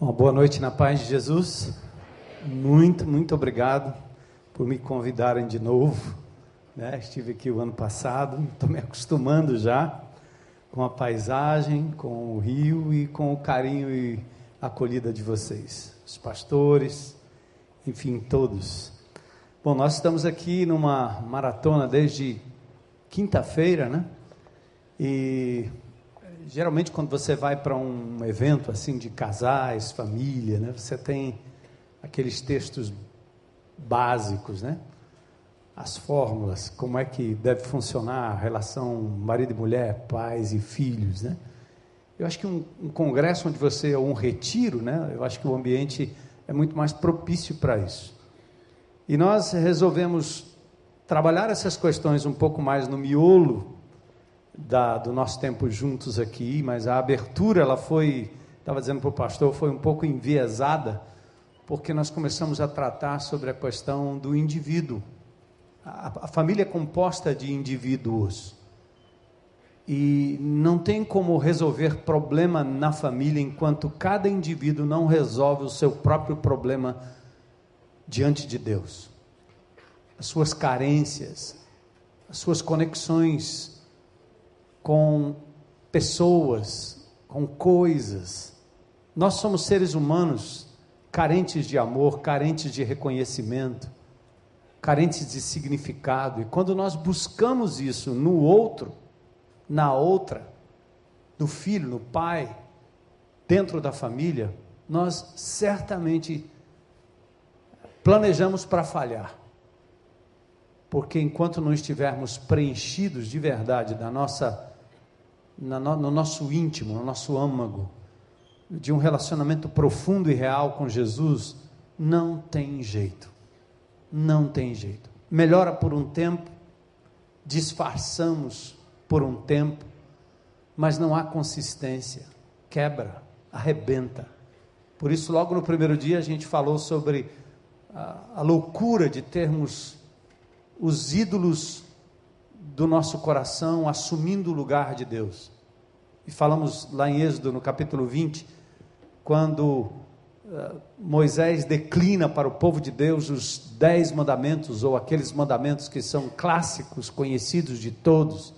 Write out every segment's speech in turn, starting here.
Uma boa noite na paz de Jesus. Muito, muito obrigado por me convidarem de novo. Né? Estive aqui o ano passado, estou me acostumando já com a paisagem, com o rio e com o carinho e acolhida de vocês, os pastores, enfim, todos. Bom, nós estamos aqui numa maratona desde quinta-feira, né? E geralmente quando você vai para um evento assim de casais, família, né, você tem aqueles textos básicos, né? As fórmulas, como é que deve funcionar a relação marido e mulher, pais e filhos, né? Eu acho que um, um congresso onde você ou um retiro, né? Eu acho que o ambiente é muito mais propício para isso. E nós resolvemos trabalhar essas questões um pouco mais no miolo da, do nosso tempo juntos aqui, mas a abertura ela foi, estava dizendo para o pastor, foi um pouco enviesada, porque nós começamos a tratar sobre a questão do indivíduo. A, a família é composta de indivíduos. E não tem como resolver problema na família enquanto cada indivíduo não resolve o seu próprio problema diante de Deus. As suas carências, as suas conexões com pessoas, com coisas. Nós somos seres humanos carentes de amor, carentes de reconhecimento, carentes de significado. E quando nós buscamos isso no outro, na outra, no filho, no pai, dentro da família, nós certamente planejamos para falhar porque enquanto não estivermos preenchidos de verdade da nossa no nosso íntimo, no nosso âmago, de um relacionamento profundo e real com Jesus, não tem jeito. Não tem jeito. Melhora por um tempo, disfarçamos por um tempo, mas não há consistência. Quebra, arrebenta. Por isso, logo no primeiro dia, a gente falou sobre a, a loucura de termos os ídolos do nosso coração assumindo o lugar de Deus. E falamos lá em Êxodo, no capítulo 20, quando uh, Moisés declina para o povo de Deus os dez mandamentos, ou aqueles mandamentos que são clássicos, conhecidos de todos: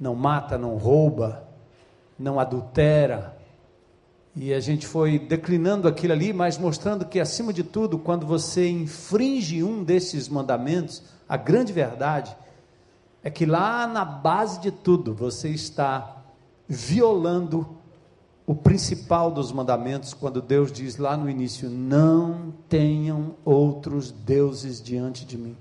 não mata, não rouba, não adultera. E a gente foi declinando aquilo ali, mas mostrando que, acima de tudo, quando você infringe um desses mandamentos, a grande verdade é que lá na base de tudo você está violando o principal dos mandamentos, quando Deus diz lá no início: Não tenham outros deuses diante de mim.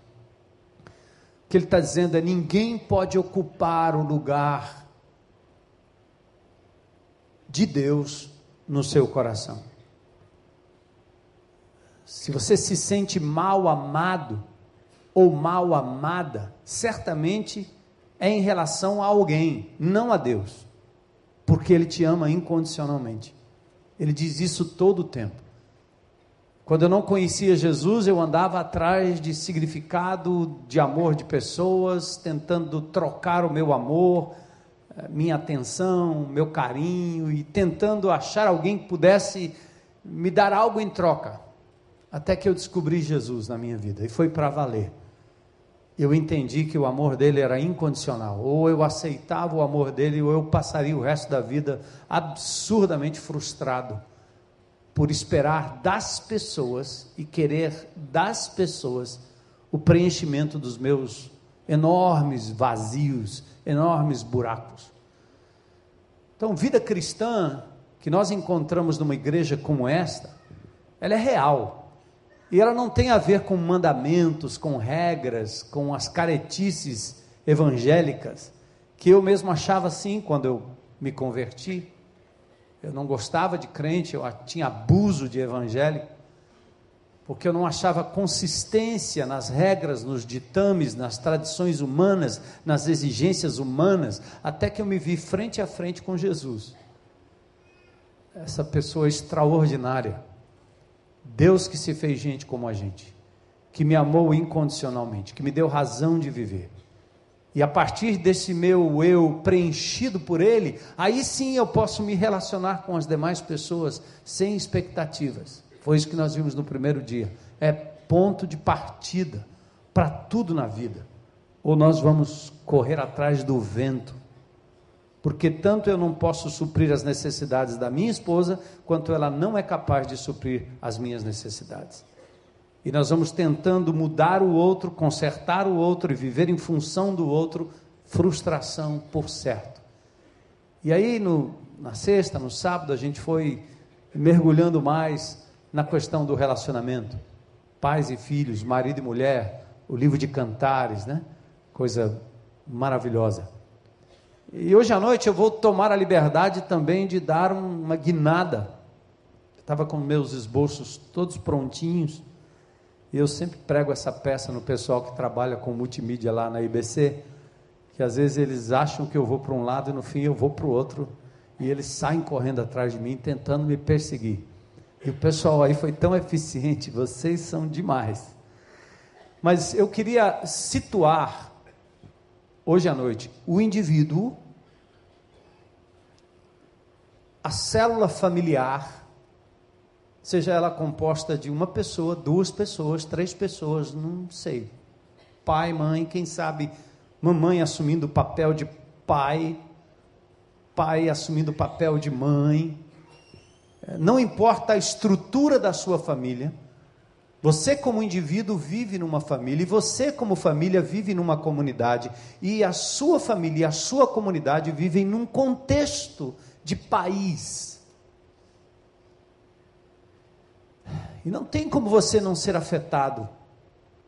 O que ele está dizendo é: ninguém pode ocupar o lugar de Deus no seu coração. Se você se sente mal amado, ou mal amada, certamente é em relação a alguém, não a Deus, porque Ele te ama incondicionalmente. Ele diz isso todo o tempo. Quando eu não conhecia Jesus, eu andava atrás de significado de amor de pessoas, tentando trocar o meu amor, eh, minha atenção, meu carinho e tentando achar alguém que pudesse me dar algo em troca. Até que eu descobri Jesus na minha vida e foi para valer eu entendi que o amor dele era incondicional. Ou eu aceitava o amor dele, ou eu passaria o resto da vida absurdamente frustrado por esperar das pessoas e querer das pessoas o preenchimento dos meus enormes vazios, enormes buracos. Então, vida cristã que nós encontramos numa igreja como esta, ela é real. E ela não tem a ver com mandamentos, com regras, com as caretices evangélicas, que eu mesmo achava assim quando eu me converti. Eu não gostava de crente, eu tinha abuso de evangélico, porque eu não achava consistência nas regras, nos ditames, nas tradições humanas, nas exigências humanas, até que eu me vi frente a frente com Jesus. Essa pessoa extraordinária Deus que se fez gente como a gente, que me amou incondicionalmente, que me deu razão de viver. E a partir desse meu eu preenchido por Ele, aí sim eu posso me relacionar com as demais pessoas sem expectativas. Foi isso que nós vimos no primeiro dia. É ponto de partida para tudo na vida. Ou nós vamos correr atrás do vento, porque tanto eu não posso suprir as necessidades da minha esposa, quanto ela não é capaz de suprir as minhas necessidades. E nós vamos tentando mudar o outro, consertar o outro e viver em função do outro, frustração por certo. E aí, no, na sexta, no sábado, a gente foi mergulhando mais na questão do relacionamento. Pais e filhos, marido e mulher, o livro de cantares, né? Coisa maravilhosa. E hoje à noite eu vou tomar a liberdade também de dar uma guinada. Estava com meus esboços todos prontinhos. E eu sempre prego essa peça no pessoal que trabalha com multimídia lá na IBC, que às vezes eles acham que eu vou para um lado e no fim eu vou para o outro, e eles saem correndo atrás de mim tentando me perseguir. E o pessoal aí foi tão eficiente, vocês são demais. Mas eu queria situar hoje à noite o indivíduo, a célula familiar seja ela composta de uma pessoa, duas pessoas, três pessoas, não sei. Pai, mãe, quem sabe mamãe assumindo o papel de pai, pai assumindo o papel de mãe. É, não importa a estrutura da sua família, você, como indivíduo, vive numa família, e você, como família, vive numa comunidade, e a sua família e a sua comunidade vivem num contexto de país E não tem como você não ser afetado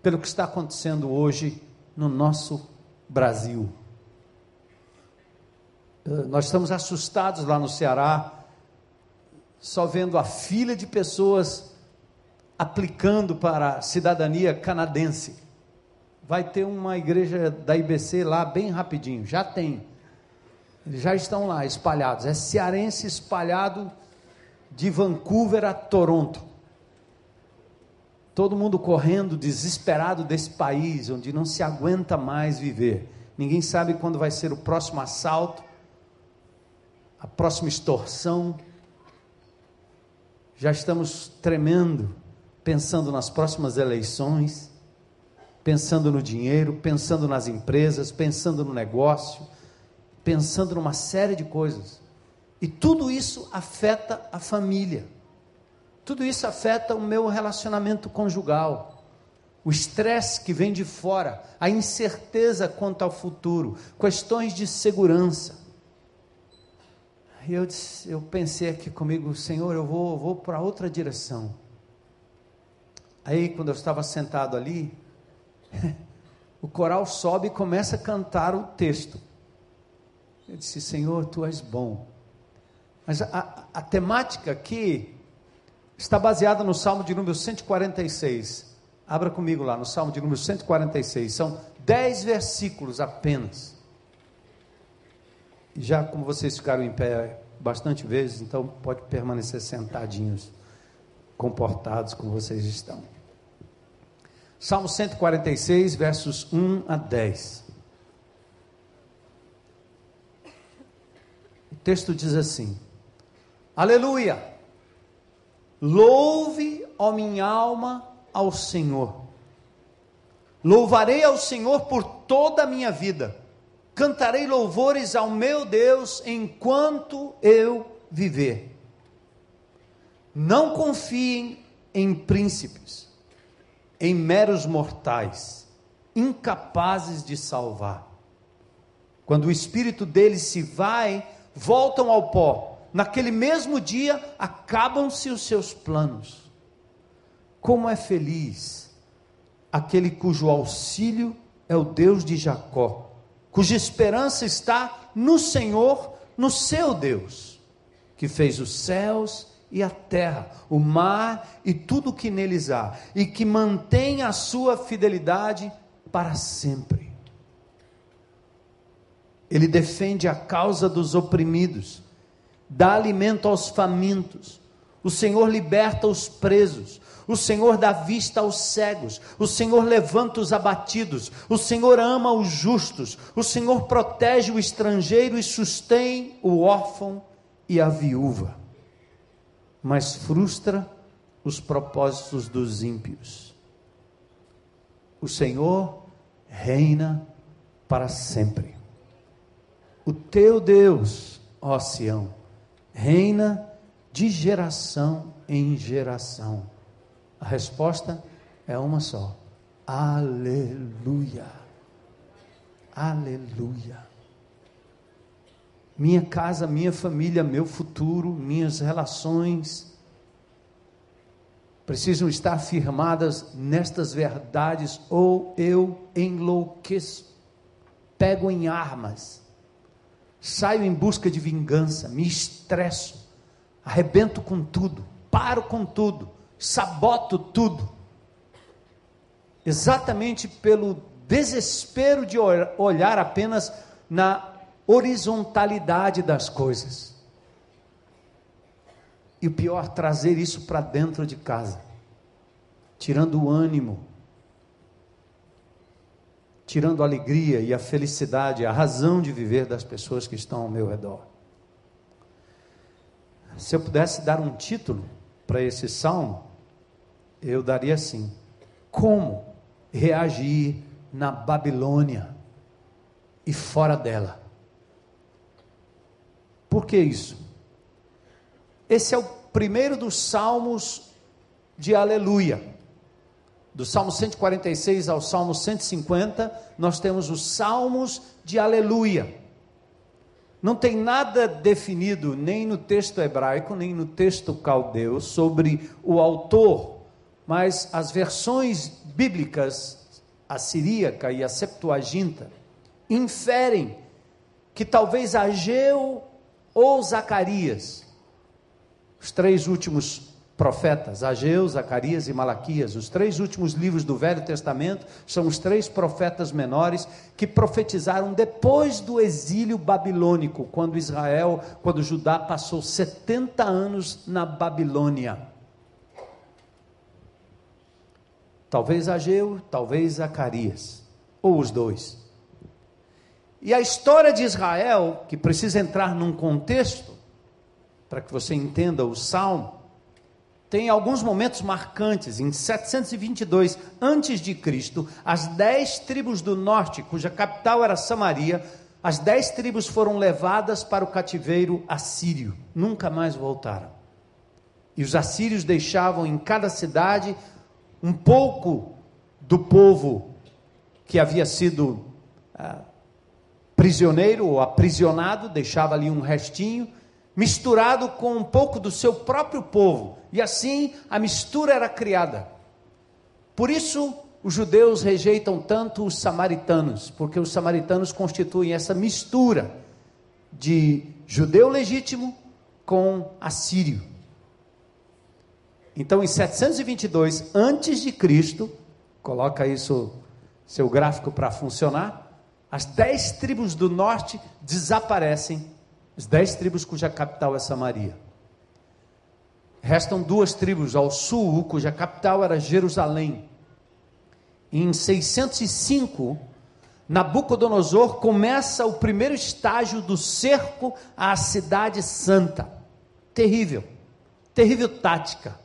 pelo que está acontecendo hoje no nosso Brasil. Eh, nós estamos assustados lá no Ceará, só vendo a fila de pessoas aplicando para a cidadania canadense. Vai ter uma igreja da IBC lá bem rapidinho, já tem. Eles já estão lá espalhados. É cearense espalhado de Vancouver a Toronto. Todo mundo correndo, desesperado desse país onde não se aguenta mais viver. Ninguém sabe quando vai ser o próximo assalto, a próxima extorsão. Já estamos tremendo, pensando nas próximas eleições, pensando no dinheiro, pensando nas empresas, pensando no negócio, pensando numa série de coisas. E tudo isso afeta a família. Tudo isso afeta o meu relacionamento conjugal. O estresse que vem de fora, a incerteza quanto ao futuro, questões de segurança. Eu, eu pensei aqui comigo, Senhor, eu vou, vou para outra direção. Aí, quando eu estava sentado ali, o coral sobe e começa a cantar o texto. Eu disse, Senhor, tu és bom. Mas a, a, a temática aqui está baseada no Salmo de número 146. Abra comigo lá no Salmo de número 146. São dez versículos apenas. Já como vocês ficaram em pé bastante vezes, então pode permanecer sentadinhos, comportados como vocês estão. Salmo 146, versos 1 a 10. O texto diz assim: Aleluia! Louve, ó minha alma, ao Senhor. Louvarei ao Senhor por toda a minha vida. Cantarei louvores ao meu Deus enquanto eu viver. Não confiem em príncipes, em meros mortais, incapazes de salvar. Quando o espírito deles se vai, voltam ao pó naquele mesmo dia acabam-se os seus planos. Como é feliz aquele cujo auxílio é o Deus de Jacó, cuja esperança está no Senhor, no seu Deus, que fez os céus e a terra, o mar e tudo o que neles há, e que mantém a sua fidelidade para sempre. Ele defende a causa dos oprimidos dá alimento aos famintos. O Senhor liberta os presos. O Senhor dá vista aos cegos, o Senhor levanta os abatidos, o Senhor ama os justos, o Senhor protege o estrangeiro e sustém o órfão e a viúva, mas frustra os propósitos dos ímpios. O Senhor reina para sempre. O teu Deus, ó Sião, reina de geração em geração. A resposta é uma só: Aleluia. Aleluia. Minha casa, minha família, meu futuro, minhas relações precisam estar firmadas nestas verdades, ou eu enlouqueço, pego em armas, saio em busca de vingança, me estresso, arrebento com tudo, paro com tudo saboto tudo. Exatamente pelo desespero de olhar apenas na horizontalidade das coisas. E o pior, trazer isso para dentro de casa, tirando o ânimo, tirando a alegria e a felicidade, a razão de viver das pessoas que estão ao meu redor. Se eu pudesse dar um título para esse salmo, eu daria assim: como reagir na Babilônia e fora dela? Por que isso? Esse é o primeiro dos salmos de aleluia. Do Salmo 146 ao Salmo 150, nós temos os salmos de aleluia. Não tem nada definido nem no texto hebraico, nem no texto caldeu sobre o autor mas as versões bíblicas, a siríaca e a septuaginta, inferem que talvez Ageu ou Zacarias, os três últimos profetas, Ageu, Zacarias e Malaquias, os três últimos livros do Velho Testamento, são os três profetas menores que profetizaram depois do exílio babilônico, quando Israel, quando Judá passou 70 anos na Babilônia. Talvez Ageu, talvez Zacarias, ou os dois. E a história de Israel, que precisa entrar num contexto, para que você entenda o salmo, tem alguns momentos marcantes. Em 722 antes de Cristo, as dez tribos do norte, cuja capital era Samaria, as dez tribos foram levadas para o cativeiro assírio, nunca mais voltaram. E os assírios deixavam em cada cidade um pouco do povo que havia sido ah, prisioneiro ou aprisionado, deixava ali um restinho, misturado com um pouco do seu próprio povo, e assim a mistura era criada. Por isso, os judeus rejeitam tanto os samaritanos, porque os samaritanos constituem essa mistura de judeu legítimo com assírio. Então, em 722 antes de Cristo, coloca isso seu gráfico para funcionar, as dez tribos do norte desaparecem, as dez tribos cuja capital é Samaria. Restam duas tribos ao sul, cuja capital era Jerusalém. Em 605, Nabucodonosor começa o primeiro estágio do cerco à cidade santa. Terrível, terrível tática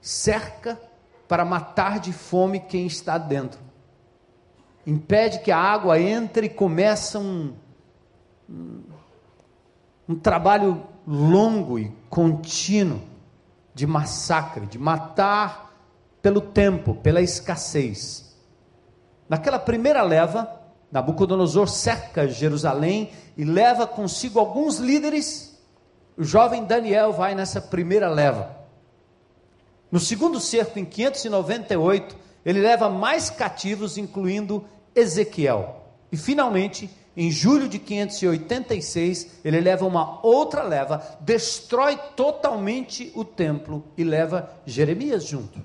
cerca para matar de fome quem está dentro. Impede que a água entre e começa um, um, um trabalho longo e contínuo de massacre, de matar pelo tempo, pela escassez. Naquela primeira leva, Nabucodonosor cerca Jerusalém e leva consigo alguns líderes. O jovem Daniel vai nessa primeira leva. No segundo cerco, em 598, ele leva mais cativos, incluindo Ezequiel. E finalmente, em julho de 586, ele leva uma outra leva, destrói totalmente o templo e leva Jeremias junto.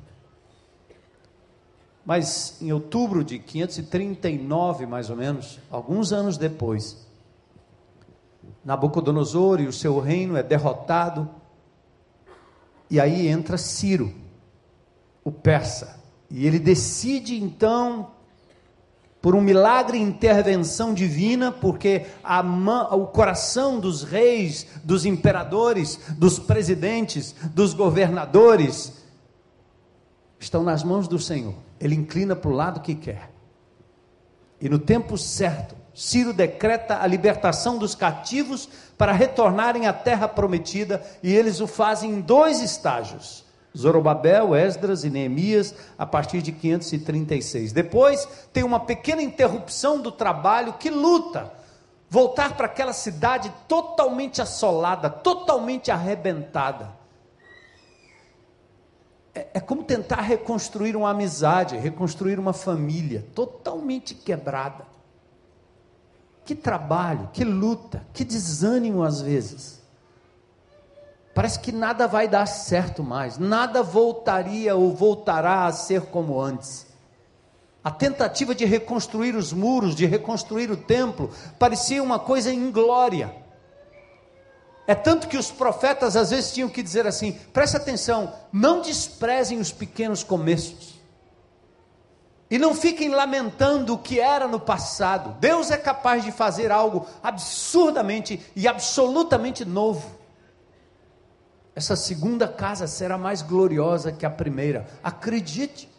Mas em outubro de 539, mais ou menos, alguns anos depois, Nabucodonosor e o seu reino é derrotado E aí entra Ciro, o persa, e ele decide então por um milagre intervenção divina, porque o coração dos reis, dos imperadores, dos presidentes, dos governadores estão nas mãos do Senhor. Ele inclina para o lado que quer. E no tempo certo, Ciro decreta a libertação dos cativos para retornarem à terra prometida, e eles o fazem em dois estágios. Zorobabel, Esdras e Neemias, a partir de 536. Depois tem uma pequena interrupção do trabalho que luta voltar para aquela cidade totalmente assolada, totalmente arrebentada. É, é, como tentar reconstruir uma amizade, reconstruir uma família totalmente quebrada. Que trabalho, que luta, que desânimo às vezes. Parece que nada vai dar certo mais, nada voltaria ou voltará a ser como antes. A tentativa de reconstruir os muros, de reconstruir o templo, parecia uma coisa inglória. É tanto que os profetas às vezes tinham que dizer assim: preste atenção, não desprezem os pequenos começos. E não fiquem lamentando o que era no passado. Deus é capaz de fazer algo absurdamente e absolutamente novo essa segunda casa será mais gloriosa que a primeira. Acredite.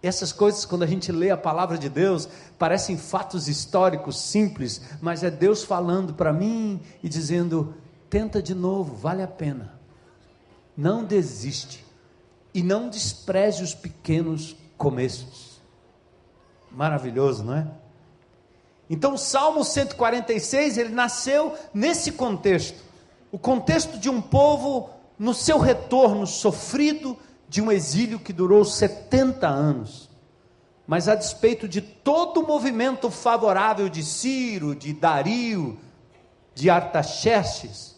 Essas coisas, quando a gente lê a palavra de Deus, parecem fatos históricos simples, mas é Deus falando para mim e dizendo: tenta de novo, vale a pena. Não desiste e não despreze os pequenos começos. Maravilhoso, não é? Então, o Salmo 146, ele nasceu nesse contexto o contexto de um povo no seu retorno sofrido de um exílio que durou 70 anos. Mas a despeito de todo o movimento favorável de Ciro, de Dario, de Artaxerxes,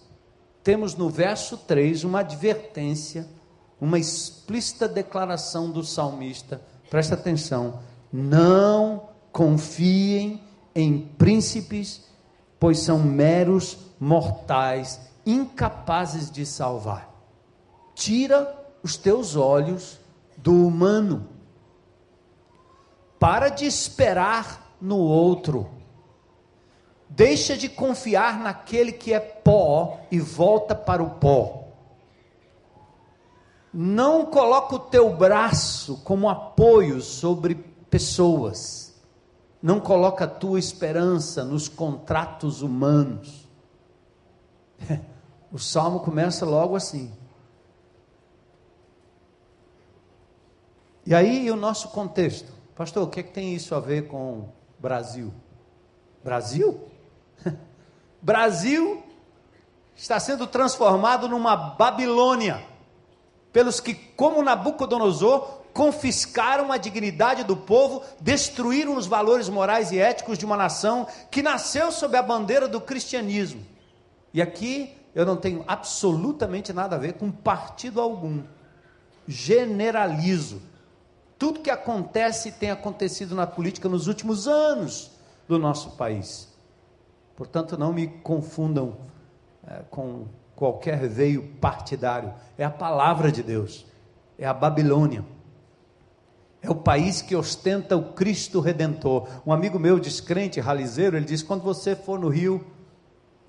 temos no verso 3 uma advertência, uma explícita declaração do salmista. Presta atenção: não confiem em príncipes, pois são meros mortais incapazes de salvar. Tira os teus olhos do humano. Para de esperar no outro. Deixa de confiar naquele que é pó e volta para o pó. Não coloca o teu braço como apoio sobre pessoas. Não coloca a tua esperança nos contratos humanos. O salmo começa logo assim. E aí o nosso contexto. Pastor, o que, é que tem isso a ver com Brasil? Brasil? Brasil está sendo transformado numa Babilônia pelos que, como Nabucodonosor, confiscaram a dignidade do povo, destruíram os valores morais e éticos de uma nação que nasceu sob a bandeira do cristianismo. E aqui eu não tenho absolutamente nada a ver com partido algum. Generalizo. Tudo que acontece tem acontecido na política nos últimos anos do nosso país. Portanto, não me confundam é, com qualquer veio partidário. É a palavra de Deus. É a Babilônia. É o país que ostenta o Cristo Redentor. Um amigo meu, descrente, ralizeiro, ele disse: quando você for no Rio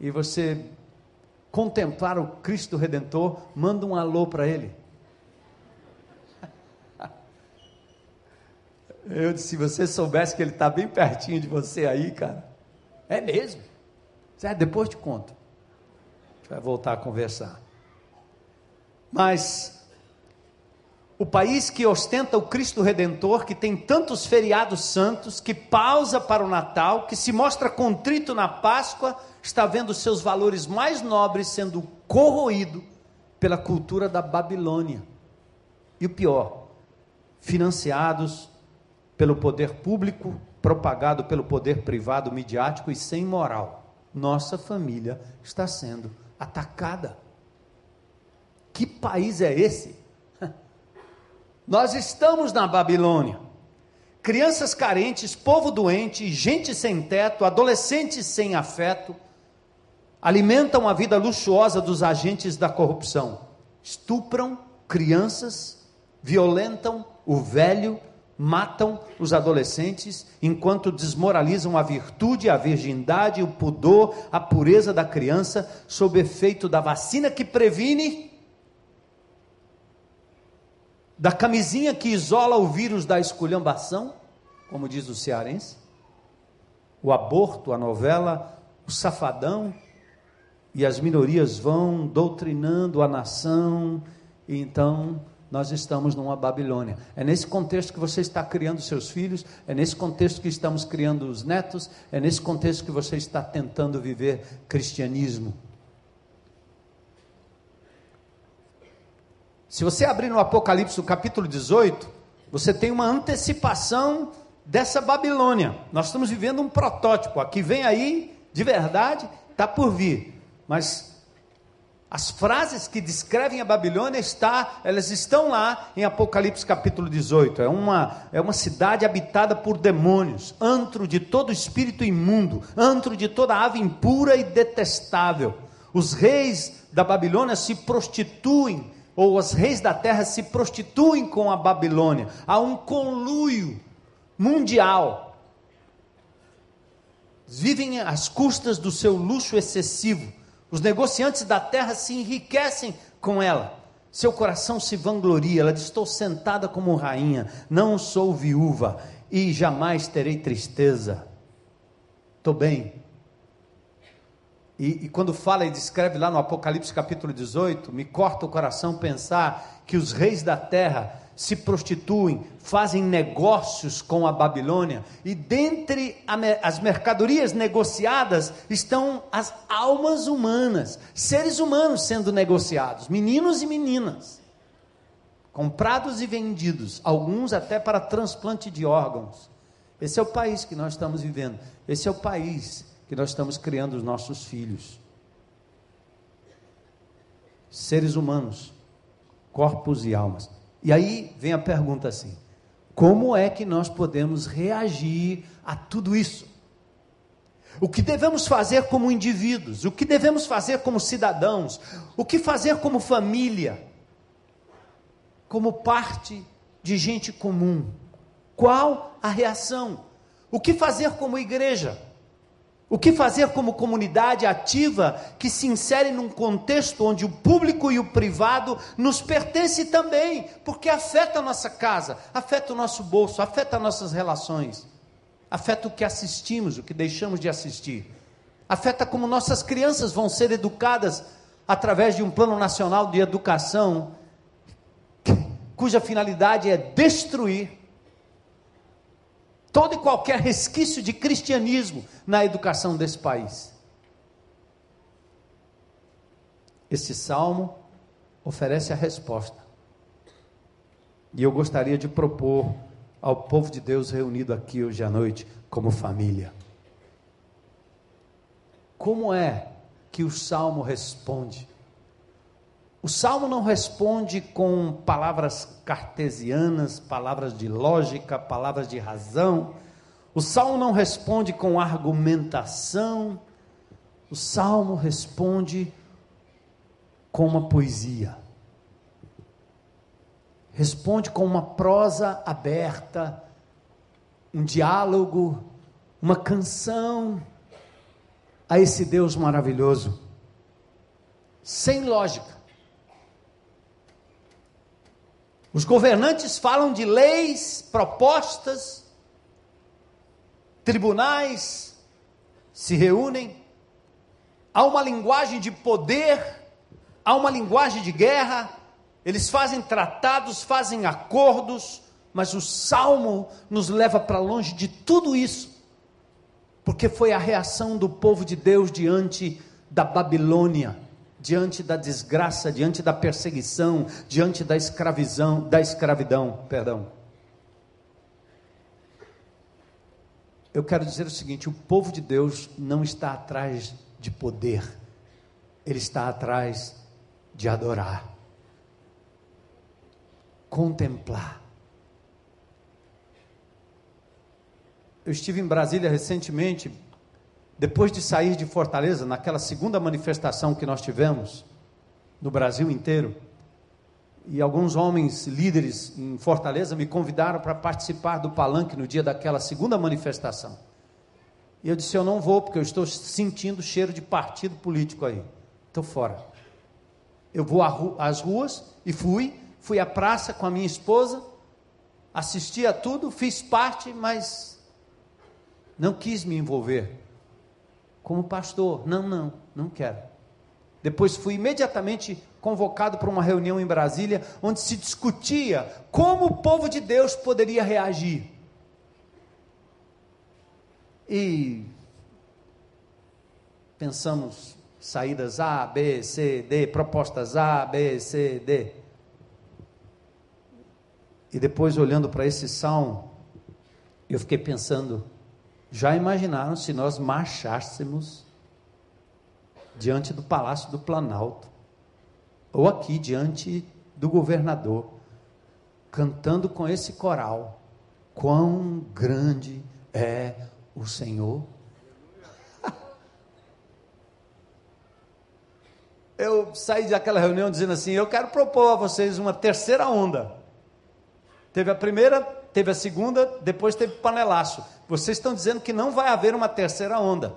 e você contemplar o Cristo Redentor, manda um alô para ele. Eu disse, se você soubesse que ele está bem pertinho de você aí, cara. É mesmo? É, depois te conto. A gente vai voltar a conversar. Mas o país que ostenta o Cristo Redentor, que tem tantos feriados santos, que pausa para o Natal, que se mostra contrito na Páscoa, está vendo seus valores mais nobres sendo corroído pela cultura da Babilônia. E o pior, financiados pelo poder público, propagado pelo poder privado midiático e sem moral. Nossa família está sendo atacada. Que país é esse? Nós estamos na Babilônia. Crianças carentes, povo doente, gente sem teto, adolescentes sem afeto, alimentam a vida luxuosa dos agentes da corrupção. estupram crianças, violentam o velho, matam os adolescentes, enquanto desmoralizam a virtude, a virgindade, o pudor, a pureza da criança, sob efeito da vacina que previne, da camisinha que isola o vírus da esculhambação, como diz o cearense, o aborto, a novela, o safadão, e as minorias vão doutrinando a nação, e então nós estamos numa Babilônia. É nesse contexto que você está criando seus filhos, é nesse contexto que estamos criando os netos, é nesse contexto que você está tentando viver cristianismo. Se você abrir no Apocalipse, no capítulo 18, você tem uma antecipação dessa Babilônia. Nós estamos vivendo um protótipo. Aqui vem aí, de verdade, está por vir. Mas as frases que descrevem a Babilônia está, elas estão lá em Apocalipse capítulo 18. É uma, é uma cidade habitada por demônios, antro de todo espírito imundo, antro de toda ave impura e detestável. Os reis da Babilônia se prostituem, ou os reis da terra se prostituem com a Babilônia. Há um conluio mundial. Vivem às custas do seu luxo excessivo os negociantes da terra se enriquecem com ela. Seu coração se vangloria. Ela diz: Estou sentada como rainha, não sou viúva e jamais terei tristeza. Estou bem. E, e, quando fala e descreve lá no Apocalipse capítulo 18, me corta o coração pensar que os reis da terra se prostituem, fazem negócios com a Babilônia, e dentre as mercadorias negociadas estão as almas humanas, seres humanos sendo negociados, meninos e meninas, comprados e vendidos, alguns até para transplante de órgãos. Esse é o país que nós estamos vivendo, esse é o país que nós estamos criando os nossos filhos. Seres humanos, corpos e almas. E aí vem a pergunta assim: como é que nós podemos reagir a tudo isso? O que devemos fazer como indivíduos? O que devemos fazer como cidadãos? O que fazer como família? Como parte de gente comum? Qual a reação? O que fazer como igreja? O que fazer como comunidade ativa que se insere num contexto onde o público e o privado nos pertence também, porque afeta a nossa casa, afeta o nosso bolso, afeta nossas relações, afeta o que assistimos, o que deixamos de assistir, afeta como nossas crianças vão ser educadas através de um plano nacional de educação cuja finalidade é destruir todo e qualquer resquício de cristianismo na educação desse país. Este salmo oferece a resposta. E eu gostaria de propor ao povo de Deus reunido aqui hoje à noite como família. Como é que o salmo responde? O salmo não responde com palavras cartesianas, palavras de lógica, palavras de razão. O salmo não responde com argumentação. O salmo responde com uma poesia. Responde com uma prosa aberta, um diálogo, uma canção a esse Deus maravilhoso, sem lógica Os governantes falam de leis, propostas, tribunais se reúnem, há uma linguagem de poder, há uma linguagem de guerra, eles fazem tratados, fazem acordos, mas o salmo nos leva para longe de tudo isso, porque foi a reação do povo de Deus diante da Babilônia diante da desgraça, diante da perseguição, diante da escravidão, da escravidão, perdão. Eu quero dizer o seguinte: o povo de Deus não está atrás de poder, ele está atrás de adorar, contemplar. Eu estive em Brasília recentemente, depois de sair de Fortaleza, naquela segunda manifestação que nós tivemos no Brasil inteiro, e alguns homens líderes em Fortaleza me convidaram para participar do palanque no dia daquela segunda manifestação. E eu disse: Eu não vou, porque eu estou sentindo cheiro de partido político aí. Estou fora. Eu vou às ruas e fui. Fui à praça com a minha esposa, assisti a tudo, fiz parte, mas não quis me envolver. Como pastor, não, não, não quero. Depois fui imediatamente convocado para uma reunião em Brasília, onde se discutia como o povo de Deus poderia reagir. E pensamos saídas A, B, C, D, propostas A, B, C, D. E depois olhando para esse salmo, eu fiquei pensando, já imaginaram se nós marchássemos diante do Palácio do Planalto, ou aqui diante do governador, cantando com esse coral: Quão grande é o Senhor. Eu saí daquela reunião dizendo assim: Eu quero propor a vocês uma terceira onda. Teve a primeira, teve a segunda, depois teve panelaço. Vocês estão dizendo que não vai haver uma terceira onda.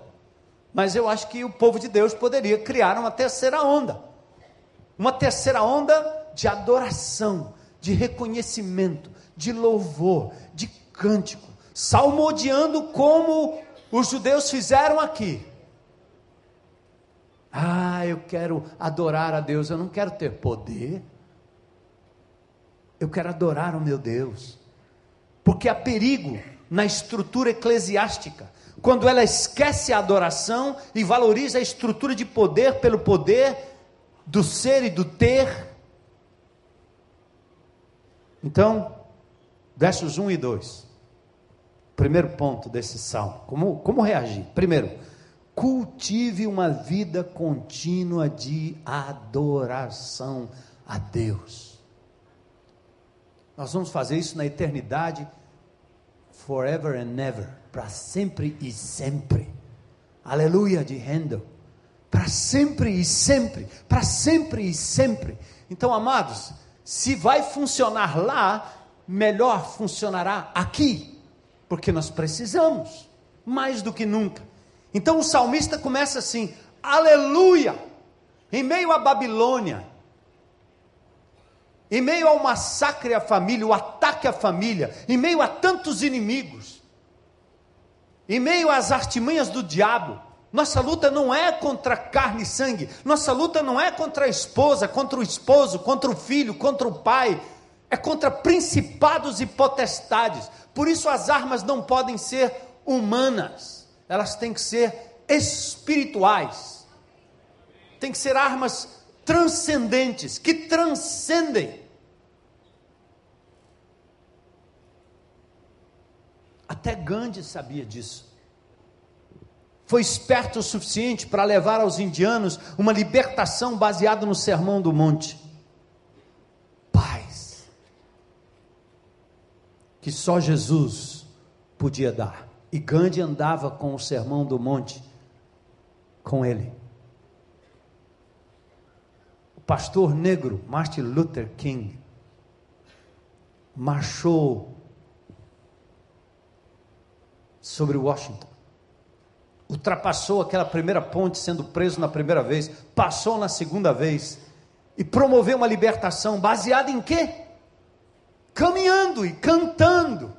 Mas eu acho que o povo de Deus poderia criar uma terceira onda. Uma terceira onda de adoração, de reconhecimento, de louvor, de cântico, salmodiando como os judeus fizeram aqui. Ah, eu quero adorar a Deus, eu não quero ter poder. Eu quero adorar o meu Deus. Porque há perigo na estrutura eclesiástica quando ela esquece a adoração e valoriza a estrutura de poder pelo poder do ser e do ter. Então, versos 1 e 2. Primeiro ponto desse salmo. Como, como reagir? Primeiro, cultive uma vida contínua de adoração a Deus. Nós vamos fazer isso na eternidade, forever and never para sempre e sempre. Aleluia de Handel. Para sempre e sempre, para sempre e sempre. Então, amados, se vai funcionar lá, melhor funcionará aqui, porque nós precisamos mais do que nunca. Então o salmista começa assim: Aleluia! Em meio à Babilônia, em meio ao massacre à família, o ataque à família, em meio a tantos inimigos, em meio às artimanhas do diabo, nossa luta não é contra carne e sangue, nossa luta não é contra a esposa, contra o esposo, contra o filho, contra o pai, é contra principados e potestades. Por isso as armas não podem ser humanas, elas têm que ser espirituais, têm que ser armas transcendentes, que transcendem Até Gandhi sabia disso. Foi esperto o suficiente para levar aos indianos uma libertação baseada no Sermão do Monte. Paz. Que só Jesus podia dar. E Gandhi andava com o Sermão do Monte com ele. O pastor negro Martin Luther King marchou sobre Washington. Ultrapassou aquela primeira ponte sendo preso na primeira vez, passou na segunda vez e promoveu uma libertação baseada em quê? Caminhando e cantando.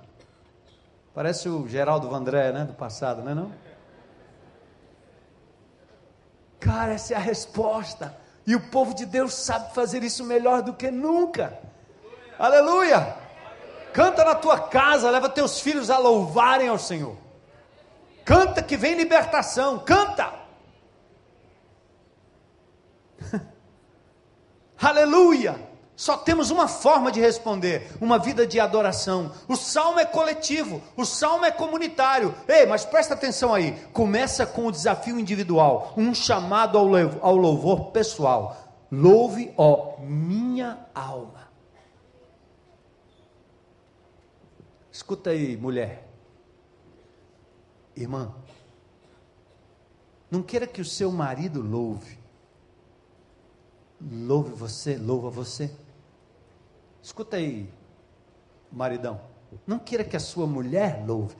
Parece o Geraldo Vandré, né, do passado, não é não? Cara, essa é a resposta. E o povo de Deus sabe fazer isso melhor do que nunca. Aleluia! Canta na tua casa, leva teus filhos a louvarem ao Senhor. Canta que vem libertação, canta. Aleluia! Só temos uma forma de responder: uma vida de adoração. O salmo é coletivo, o salmo é comunitário. Ei, mas presta atenção aí: começa com o desafio individual, um chamado ao louvor pessoal. Louve, ó minha alma. Escuta aí, mulher. Irmã, não queira que o seu marido louve. Louve você, louva você. Escuta aí, maridão. Não queira que a sua mulher louve.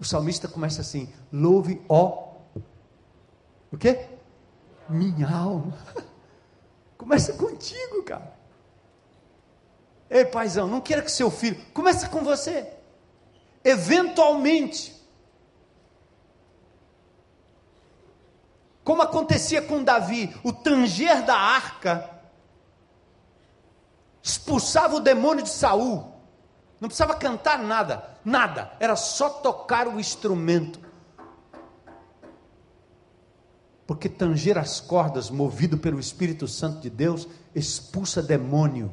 O salmista começa assim: louve, ó. O quê? Minha alma. Começa contigo, cara. Ei, paizão, não queira que seu filho. Começa com você. Eventualmente. Como acontecia com Davi, o tanger da arca expulsava o demônio de Saul. Não precisava cantar nada, nada, era só tocar o instrumento. Porque tanger as cordas, movido pelo Espírito Santo de Deus, expulsa demônio.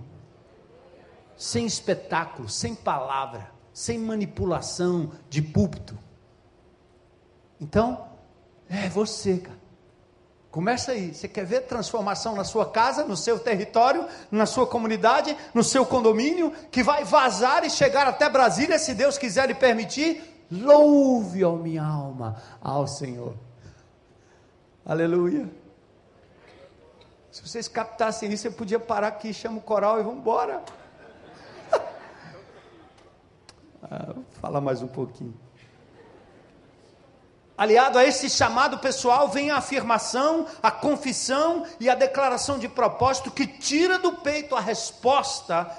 Sem espetáculo, sem palavra, sem manipulação de púlpito. Então, é você, cara. Começa aí. Você quer ver transformação na sua casa, no seu território, na sua comunidade, no seu condomínio, que vai vazar e chegar até Brasília, se Deus quiser lhe permitir? Louve, ó minha alma, ao Senhor. Aleluia. Se vocês captassem isso, eu podia parar aqui, chama o coral e vamos embora. Ah, vou falar mais um pouquinho. Aliado a esse chamado pessoal vem a afirmação, a confissão e a declaração de propósito que tira do peito a resposta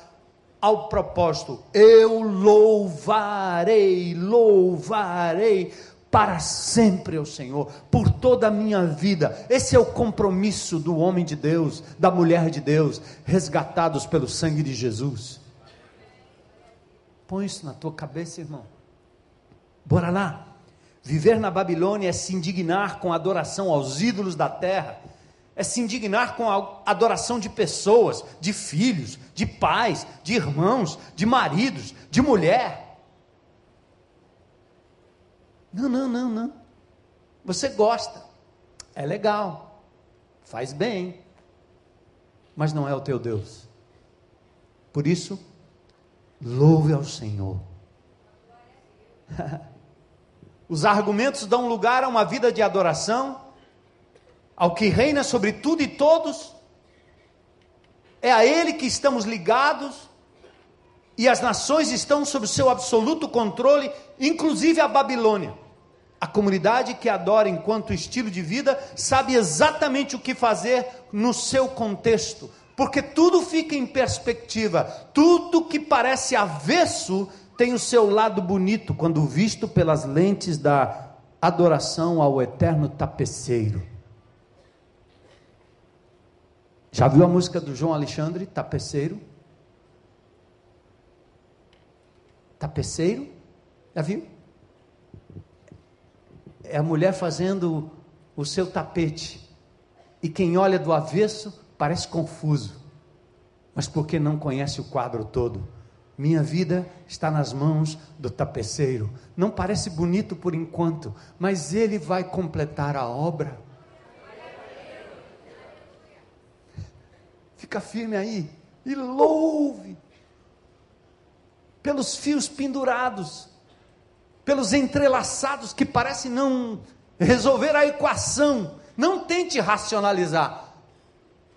ao propósito. Eu louvarei, louvarei para sempre o Senhor, por toda a minha vida. Esse é o compromisso do homem de Deus, da mulher de Deus, resgatados pelo sangue de Jesus. Põe isso na tua cabeça, irmão. Bora lá. Viver na Babilônia é se indignar com a adoração aos ídolos da terra, é se indignar com a adoração de pessoas, de filhos, de pais, de irmãos, de maridos, de mulher. Não, não, não, não. Você gosta, é legal, faz bem, mas não é o teu Deus. Por isso, louve ao Senhor. Os argumentos dão lugar a uma vida de adoração, ao que reina sobre tudo e todos. É a Ele que estamos ligados, e as nações estão sob seu absoluto controle, inclusive a Babilônia. A comunidade que adora enquanto estilo de vida sabe exatamente o que fazer no seu contexto, porque tudo fica em perspectiva, tudo que parece avesso tem o seu lado bonito quando visto pelas lentes da adoração ao eterno tapeceiro. Já viu a música do João Alexandre, Tapeceiro? Tapeceiro? Já viu? É a mulher fazendo o seu tapete. E quem olha do avesso parece confuso. Mas porque não conhece o quadro todo. Minha vida está nas mãos do tapeceiro. Não parece bonito por enquanto, mas ele vai completar a obra. Fica firme aí e louve pelos fios pendurados, pelos entrelaçados que parecem não resolver a equação. Não tente racionalizar.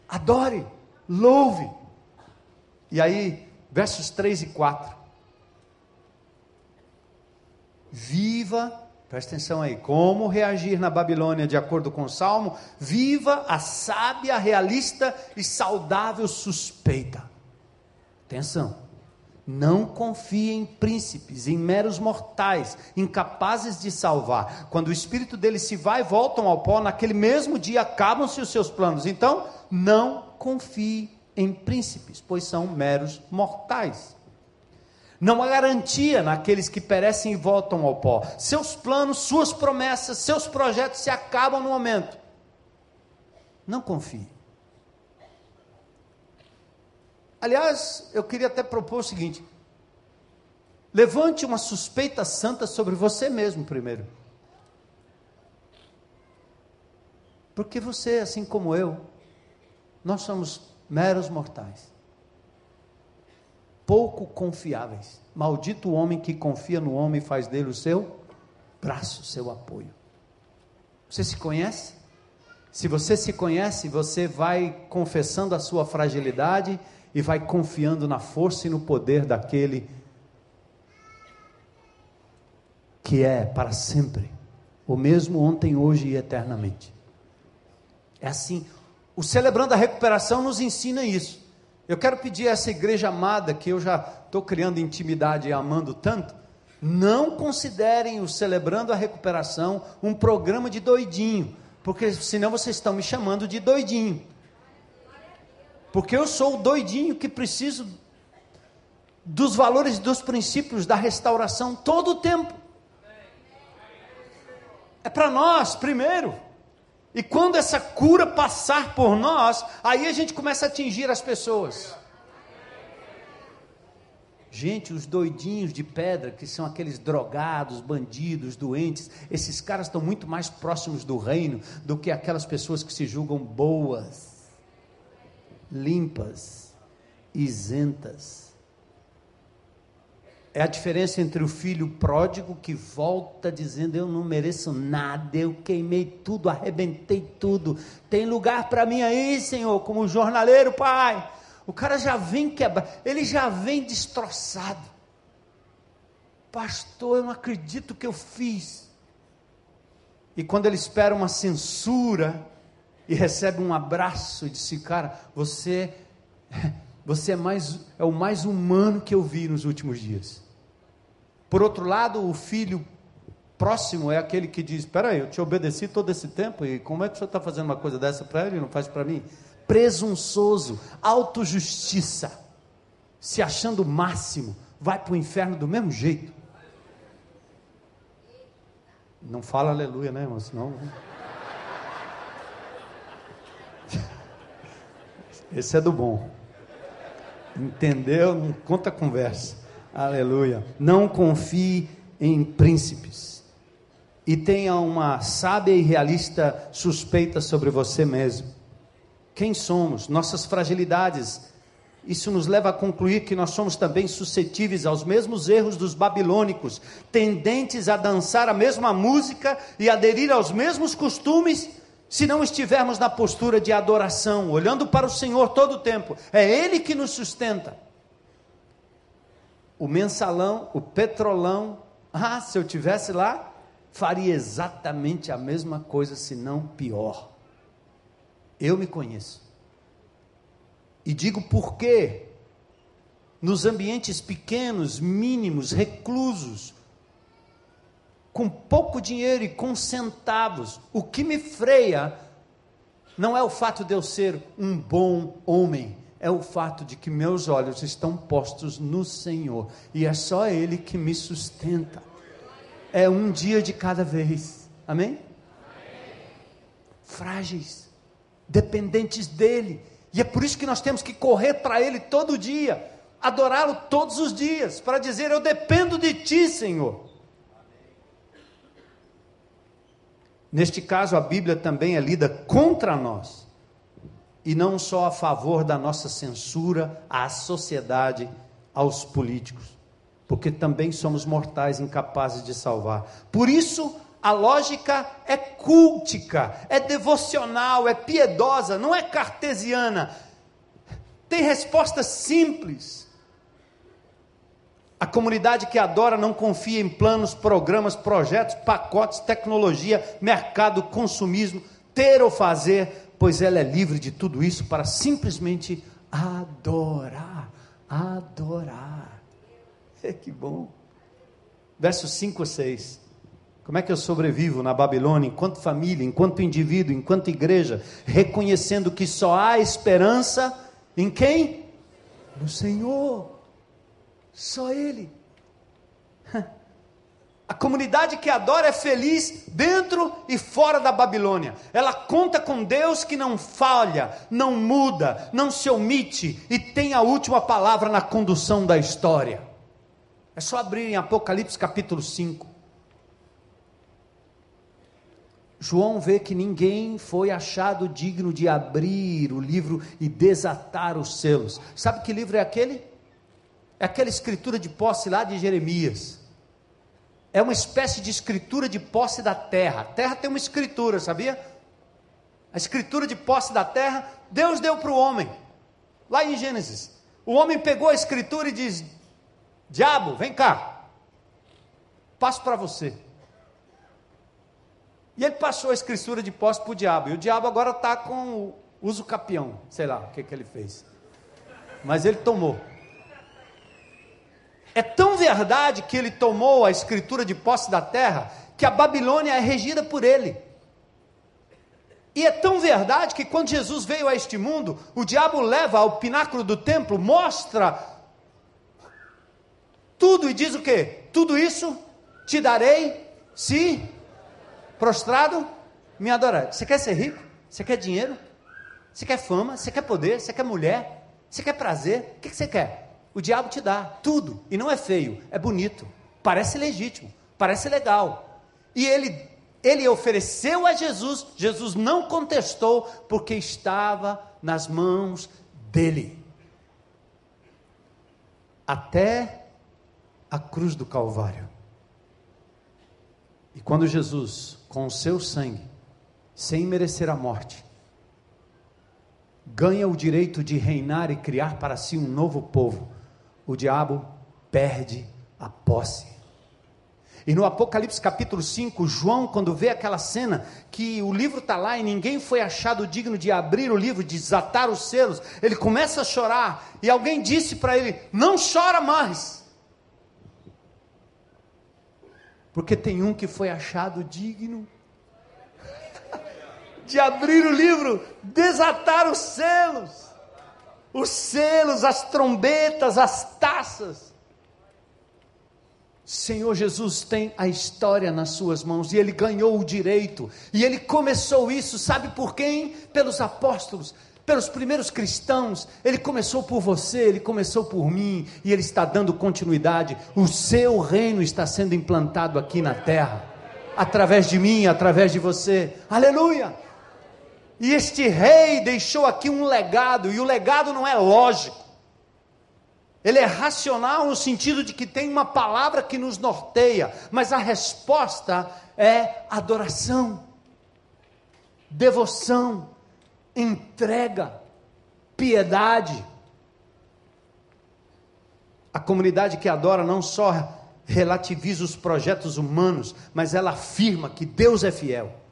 Adore, louve. E aí, versos 3 e 4. Viva, presta atenção aí, como reagir na Babilônia de acordo com o Salmo? Viva a sábia, realista e saudável suspeita. Atenção. Não confie em príncipes, em meros mortais, incapazes de salvar. Quando o espírito deles se vai voltam ao pó, naquele mesmo dia acabam-se os seus planos. Então, não confie em príncipes, pois são meros mortais. Não há garantia naqueles que perecem e voltam ao pó. Seus planos, suas promessas, seus projetos se acabam no momento. Não confie. Aliás, eu queria até propor o seguinte: levante uma suspeita santa sobre você mesmo primeiro. Porque você, assim como eu, nós somos meros mortais, pouco confiáveis. Maldito o homem que confia no homem e faz dele o seu braço, seu apoio. Você se conhece? Se você se conhece, você vai confessando a sua fragilidade e vai confiando na força e no poder daquele que é para sempre, o mesmo ontem, hoje e eternamente. É assim. O Celebrando a Recuperação nos ensina isso. Eu quero pedir a essa igreja amada, que eu já estou criando intimidade e amando tanto, não considerem o Celebrando a Recuperação um programa de doidinho, porque senão vocês estão me chamando de doidinho. Porque eu sou o doidinho que preciso dos valores e dos princípios da restauração todo o tempo. É para nós, primeiro. E quando essa cura passar por nós, aí a gente começa a atingir as pessoas. Gente, os doidinhos de pedra, que são aqueles drogados, bandidos, doentes, esses caras estão muito mais próximos do reino do que aquelas pessoas que se julgam boas, limpas, isentas. É a diferença entre o filho pródigo que volta dizendo: Eu não mereço nada, eu queimei tudo, arrebentei tudo. Tem lugar para mim aí, Senhor, como jornaleiro, Pai. O cara já vem quebrado, ele já vem destroçado. Pastor, eu não acredito que eu fiz. E quando ele espera uma censura e recebe um abraço e diz: Cara, você, você é, mais, é o mais humano que eu vi nos últimos dias. Por outro lado, o filho próximo é aquele que diz: Espera aí, eu te obedeci todo esse tempo e como é que o senhor está fazendo uma coisa dessa para ele e não faz para mim? Presunçoso, autojustiça, se achando o máximo, vai para o inferno do mesmo jeito. Não fala aleluia, né, irmão? Senão. Esse é do bom. Entendeu? Não conta conversa. Aleluia. Não confie em príncipes. E tenha uma sábia e realista suspeita sobre você mesmo. Quem somos? Nossas fragilidades. Isso nos leva a concluir que nós somos também suscetíveis aos mesmos erros dos babilônicos, tendentes a dançar a mesma música e aderir aos mesmos costumes, se não estivermos na postura de adoração, olhando para o Senhor todo o tempo. É Ele que nos sustenta o mensalão, o petrolão. Ah, se eu tivesse lá, faria exatamente a mesma coisa, se não pior. Eu me conheço. E digo por quê? Nos ambientes pequenos, mínimos, reclusos, com pouco dinheiro e com centavos, o que me freia não é o fato de eu ser um bom homem, é o fato de que meus olhos estão postos no Senhor e é só Ele que me sustenta. É um dia de cada vez. Amém? Frágeis, dependentes dEle. E é por isso que nós temos que correr para Ele todo dia, adorá-lo todos os dias, para dizer: Eu dependo de Ti, Senhor. Neste caso, a Bíblia também é lida contra nós e não só a favor da nossa censura à sociedade, aos políticos, porque também somos mortais incapazes de salvar. Por isso, a lógica é cultica, é devocional, é piedosa, não é cartesiana. Tem respostas simples. A comunidade que adora não confia em planos, programas, projetos, pacotes, tecnologia, mercado, consumismo, ter ou fazer, pois ela é livre de tudo isso para simplesmente adorar, adorar. É que bom. Versos 5 a 6. Como é que eu sobrevivo na Babilônia, enquanto família, enquanto indivíduo, enquanto igreja, reconhecendo que só há esperança em quem? No Senhor. Só Ele. A comunidade que adora é feliz dentro e fora da Babilônia. Ela conta com Deus que não falha, não muda, não se omite e tem a última palavra na condução da história. É só abrir em Apocalipse capítulo 5. João vê que ninguém foi achado digno de abrir o livro e desatar os selos. Sabe que livro é aquele? É aquela escritura de posse lá de Jeremias é uma espécie de escritura de posse da terra. A terra tem uma escritura, sabia? A escritura de posse da terra, Deus deu para o homem. Lá em Gênesis. O homem pegou a escritura e diz: Diabo, vem cá. Passo para você. E ele passou a escritura de posse para o diabo. E o diabo agora está com o uso capião. Sei lá o que, que ele fez. Mas ele tomou. É tão verdade que ele tomou a escritura de posse da terra que a Babilônia é regida por ele. E é tão verdade que quando Jesus veio a este mundo, o diabo leva ao pináculo do templo, mostra tudo e diz o que? Tudo isso te darei se prostrado me adorar. Você quer ser rico? Você quer dinheiro? Você quer fama? Você quer poder? Você quer mulher? Você quer prazer? O que você quer? O diabo te dá tudo. E não é feio, é bonito. Parece legítimo, parece legal. E ele ele ofereceu a Jesus, Jesus não contestou, porque estava nas mãos dele. Até a cruz do Calvário. E quando Jesus, com o seu sangue, sem merecer a morte, ganha o direito de reinar e criar para si um novo povo, o diabo perde a posse. E no Apocalipse capítulo 5, João, quando vê aquela cena que o livro está lá e ninguém foi achado digno de abrir o livro, de desatar os selos, ele começa a chorar e alguém disse para ele: Não chora mais, porque tem um que foi achado digno de abrir o livro, desatar os selos, os selos, as trombetas, as taças. Senhor Jesus tem a história nas suas mãos e ele ganhou o direito. E ele começou isso, sabe por quem? Pelos apóstolos, pelos primeiros cristãos. Ele começou por você, ele começou por mim e ele está dando continuidade. O seu reino está sendo implantado aqui na terra, através de mim, através de você. Aleluia! E este rei deixou aqui um legado, e o legado não é lógico. Ele é racional no sentido de que tem uma palavra que nos norteia, mas a resposta é adoração, devoção, entrega, piedade. A comunidade que adora não só relativiza os projetos humanos, mas ela afirma que Deus é fiel.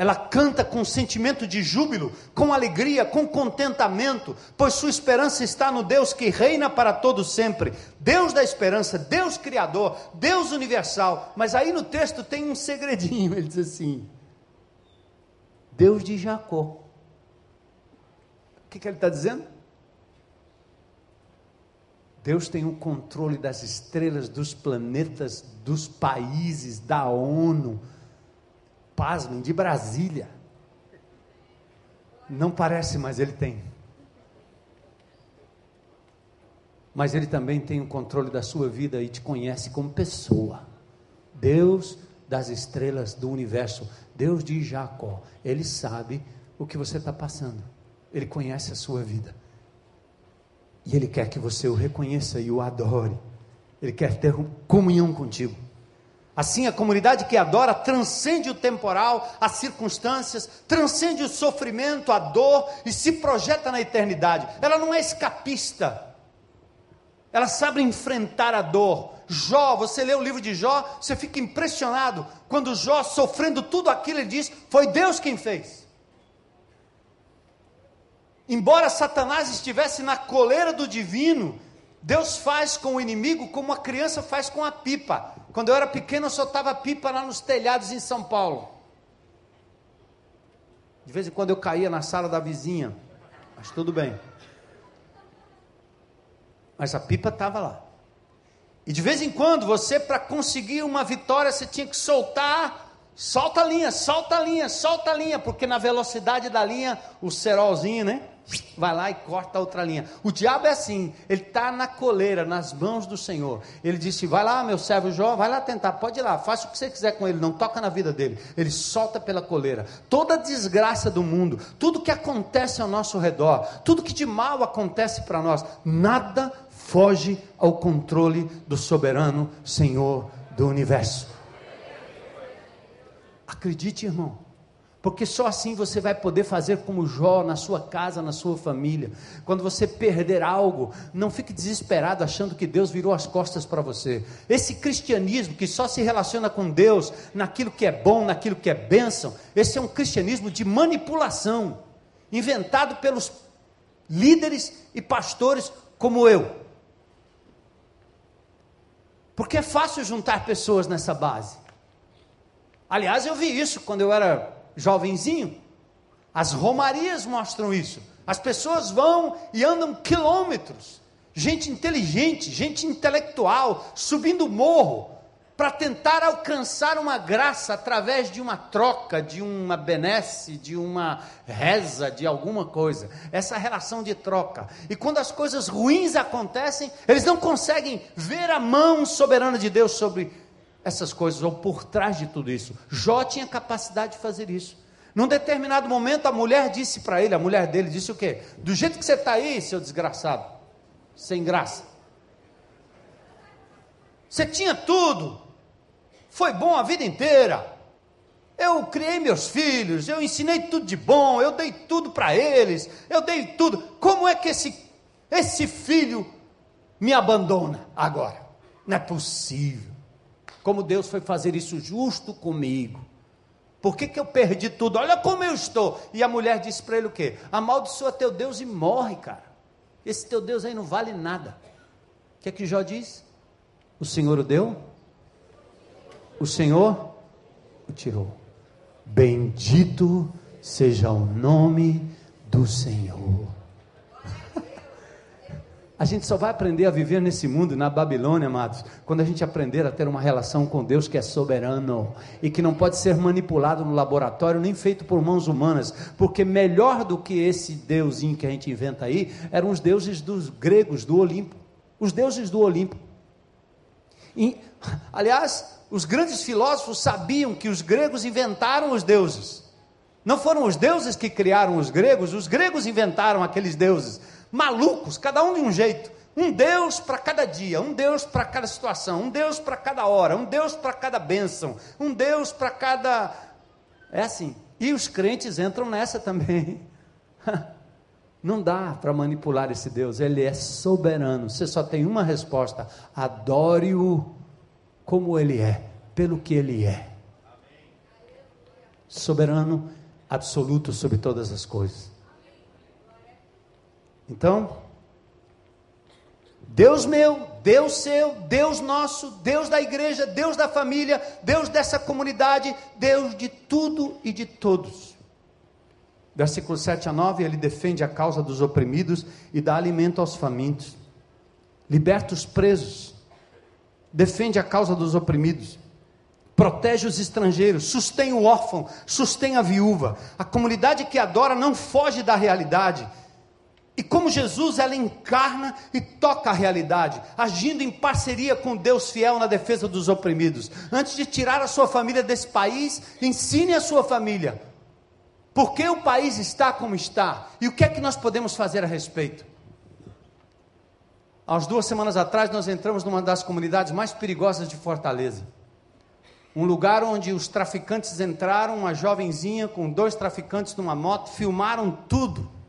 Ela canta com sentimento de júbilo, com alegria, com contentamento, pois sua esperança está no Deus que reina para todo sempre. Deus da esperança, Deus criador, Deus universal. Mas aí no texto tem um segredinho, ele diz assim: Deus de Jacó. O que, que ele está dizendo? Deus tem o controle das estrelas, dos planetas, dos países, da ONU pasmem, de Brasília. Não parece, mas ele tem. Mas ele também tem o controle da sua vida e te conhece como pessoa. Deus das estrelas do universo, Deus de Jacó, ele sabe o que você está passando, ele conhece a sua vida, e ele quer que você o reconheça e o adore, ele quer ter comunhão contigo. Assim, a comunidade que adora transcende o temporal, as circunstâncias, transcende o sofrimento, a dor e se projeta na eternidade. Ela não é escapista. Ela sabe enfrentar a dor. Jó, você lê o livro de Jó, você fica impressionado. Quando Jó, sofrendo tudo aquilo, ele diz: Foi Deus quem fez. Embora Satanás estivesse na coleira do divino, Deus faz com o inimigo como a criança faz com a pipa. Quando eu era pequeno, eu soltava pipa lá nos telhados em São Paulo. De vez em quando eu caía na sala da vizinha, mas tudo bem. Mas a pipa estava lá. E de vez em quando, você, para conseguir uma vitória, você tinha que soltar solta a linha, solta a linha, solta a linha, porque na velocidade da linha, o cerolzinho, né? Vai lá e corta a outra linha. O diabo é assim, ele está na coleira, nas mãos do Senhor. Ele disse: Vai lá, meu servo Jó, vai lá tentar, pode ir lá, faça o que você quiser com ele, não toca na vida dele. Ele solta pela coleira. Toda a desgraça do mundo, tudo que acontece ao nosso redor, tudo que de mal acontece para nós, nada foge ao controle do soberano Senhor do universo. Acredite, irmão. Porque só assim você vai poder fazer como Jó na sua casa, na sua família. Quando você perder algo, não fique desesperado achando que Deus virou as costas para você. Esse cristianismo que só se relaciona com Deus naquilo que é bom, naquilo que é bênção, esse é um cristianismo de manipulação, inventado pelos líderes e pastores como eu. Porque é fácil juntar pessoas nessa base. Aliás, eu vi isso quando eu era jovenzinho. As romarias mostram isso. As pessoas vão e andam quilômetros. Gente inteligente, gente intelectual, subindo morro, para tentar alcançar uma graça através de uma troca, de uma benesse, de uma reza, de alguma coisa. Essa relação de troca. E quando as coisas ruins acontecem, eles não conseguem ver a mão soberana de Deus sobre essas coisas, ou por trás de tudo isso. Jó tinha capacidade de fazer isso. Num determinado momento, a mulher disse para ele, a mulher dele disse o quê? Do jeito que você está aí, seu desgraçado, sem graça. Você tinha tudo, foi bom a vida inteira. Eu criei meus filhos, eu ensinei tudo de bom, eu dei tudo para eles, eu dei tudo. Como é que esse, esse filho me abandona agora? Não é possível. Como Deus foi fazer isso justo comigo. Por que, que eu perdi tudo? Olha como eu estou. E a mulher disse para ele o quê? Amaldiçoa teu Deus e morre, cara. Esse teu Deus aí não vale nada. O que é que Jó diz? O Senhor o deu? O Senhor o tirou. Bendito seja o nome do Senhor. A gente só vai aprender a viver nesse mundo, na Babilônia, amados, quando a gente aprender a ter uma relação com Deus que é soberano e que não pode ser manipulado no laboratório nem feito por mãos humanas, porque melhor do que esse deusinho que a gente inventa aí eram os deuses dos gregos do Olimpo. Os deuses do Olimpo. E, aliás, os grandes filósofos sabiam que os gregos inventaram os deuses. Não foram os deuses que criaram os gregos, os gregos inventaram aqueles deuses malucos, cada um de um jeito. Um Deus para cada dia, um Deus para cada situação, um Deus para cada hora, um Deus para cada bênção, um Deus para cada. É assim. E os crentes entram nessa também. Não dá para manipular esse Deus, ele é soberano. Você só tem uma resposta: adore-o como ele é, pelo que ele é. Soberano absoluto sobre todas as coisas. Então, Deus meu, Deus seu, Deus nosso, Deus da igreja, Deus da família, Deus dessa comunidade, Deus de tudo e de todos. Versículo 7 a 9, ele defende a causa dos oprimidos e dá alimento aos famintos, liberta os presos, defende a causa dos oprimidos, protege os estrangeiros, sustém o órfão, sustém a viúva. A comunidade que adora não foge da realidade e como Jesus, ela encarna e toca a realidade, agindo em parceria com Deus fiel na defesa dos oprimidos. Antes de tirar a sua família desse país, ensine a sua família. Por que o país está como está? E o que é que nós podemos fazer a respeito? Há duas semanas atrás, nós entramos numa das comunidades mais perigosas de Fortaleza. Um lugar onde os traficantes entraram, uma jovenzinha com dois traficantes numa moto, filmaram tudo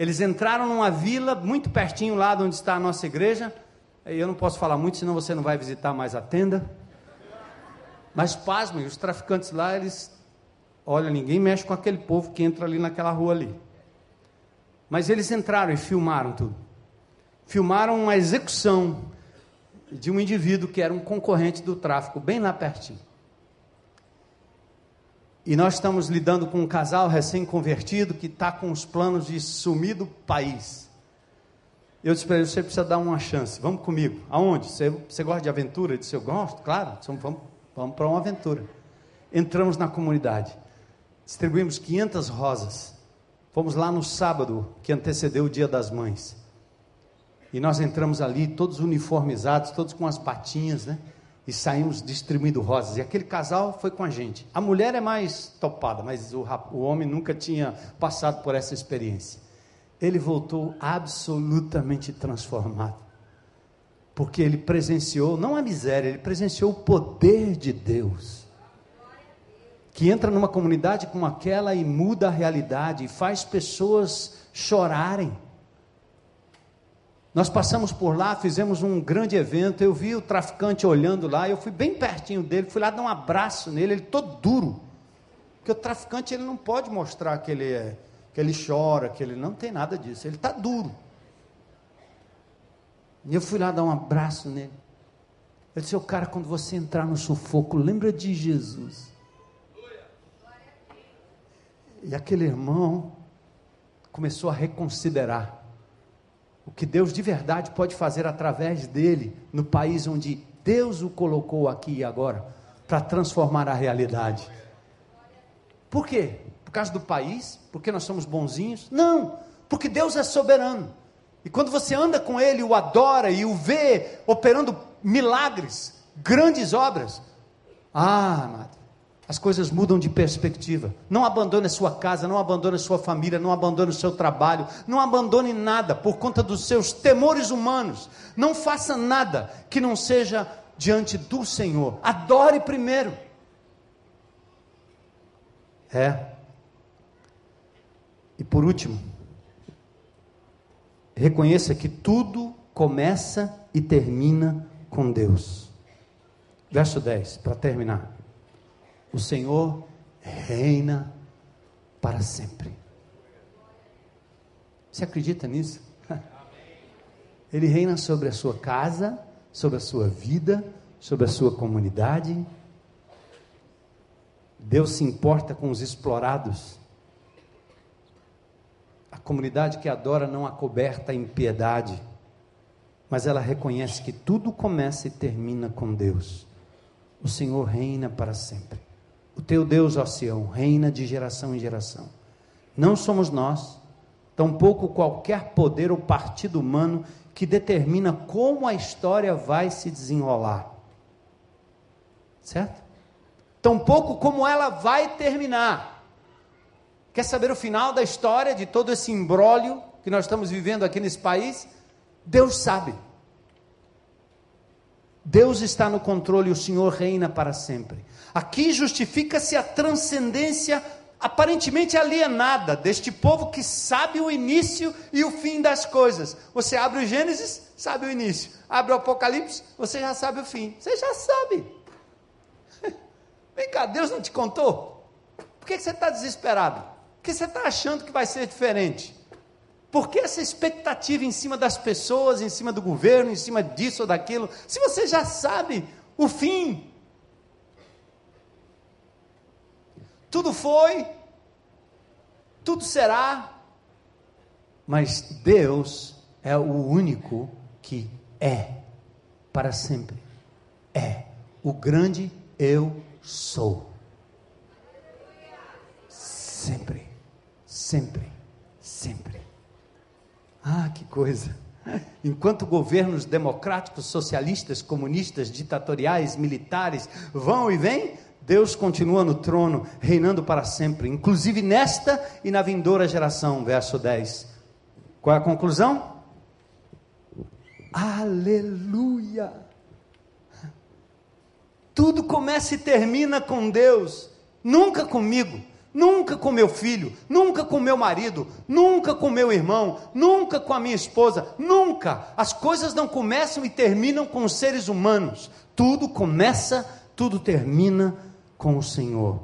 eles entraram numa vila muito pertinho lá de onde está a nossa igreja. Eu não posso falar muito, senão você não vai visitar mais a tenda. Mas pasmem, os traficantes lá, eles. Olha, ninguém mexe com aquele povo que entra ali naquela rua ali. Mas eles entraram e filmaram tudo. Filmaram uma execução de um indivíduo que era um concorrente do tráfico, bem lá pertinho. E nós estamos lidando com um casal recém-convertido que está com os planos de sumir do país. Eu disse para ele: você precisa dar uma chance, vamos comigo. Aonde? Você, você gosta de aventura? Ele disse: eu gosto, claro, então vamos, vamos para uma aventura. Entramos na comunidade, distribuímos 500 rosas. Fomos lá no sábado que antecedeu o Dia das Mães. E nós entramos ali, todos uniformizados, todos com as patinhas, né? E saímos distribuindo rosas. E aquele casal foi com a gente. A mulher é mais topada, mas o, o homem nunca tinha passado por essa experiência. Ele voltou absolutamente transformado. Porque ele presenciou, não a miséria, ele presenciou o poder de Deus que entra numa comunidade como aquela e muda a realidade, e faz pessoas chorarem. Nós passamos por lá, fizemos um grande evento. Eu vi o traficante olhando lá, eu fui bem pertinho dele, fui lá dar um abraço nele, ele todo duro. Porque o traficante ele não pode mostrar que ele é, que ele chora, que ele não tem nada disso. Ele está duro. E eu fui lá dar um abraço nele. Ele disse: "O cara, quando você entrar no sufoco, lembra de Jesus." E aquele irmão começou a reconsiderar o que Deus de verdade pode fazer através dele no país onde Deus o colocou aqui e agora para transformar a realidade. Por quê? Por causa do país? Porque nós somos bonzinhos? Não, porque Deus é soberano. E quando você anda com Ele, o adora e o vê operando milagres, grandes obras, ah, amado, as coisas mudam de perspectiva. Não abandone sua casa, não abandone sua família, não abandone o seu trabalho, não abandone nada por conta dos seus temores humanos. Não faça nada que não seja diante do Senhor. Adore primeiro. É. E por último, reconheça que tudo começa e termina com Deus. Verso 10, para terminar. O Senhor reina para sempre. Você acredita nisso? Ele reina sobre a sua casa, sobre a sua vida, sobre a sua comunidade. Deus se importa com os explorados. A comunidade que adora não acoberta em piedade, mas ela reconhece que tudo começa e termina com Deus. O Senhor reina para sempre. O teu Deus, ó Sião, reina de geração em geração. Não somos nós, tampouco qualquer poder ou partido humano que determina como a história vai se desenrolar. Certo? Tampouco como ela vai terminar. Quer saber o final da história de todo esse imbróglio que nós estamos vivendo aqui nesse país? Deus sabe. Deus está no controle e o Senhor reina para sempre. Aqui justifica-se a transcendência aparentemente alienada deste povo que sabe o início e o fim das coisas. Você abre o Gênesis, sabe o início. Abre o Apocalipse, você já sabe o fim. Você já sabe. Vem cá, Deus não te contou? Por que você está desesperado? Por que você está achando que vai ser diferente? Por que essa expectativa em cima das pessoas, em cima do governo, em cima disso ou daquilo? Se você já sabe o fim, tudo foi, tudo será, mas Deus é o único que é para sempre. É o grande eu sou. Sempre, sempre, sempre. Ah, que coisa! Enquanto governos democráticos, socialistas, comunistas, ditatoriais, militares vão e vêm, Deus continua no trono, reinando para sempre, inclusive nesta e na vindoura geração. Verso 10. Qual é a conclusão? Aleluia! Tudo começa e termina com Deus, nunca comigo, nunca com meu filho, nunca com meu marido, nunca com meu irmão, nunca com a minha esposa, nunca. As coisas não começam e terminam com os seres humanos. Tudo começa, tudo termina com o Senhor.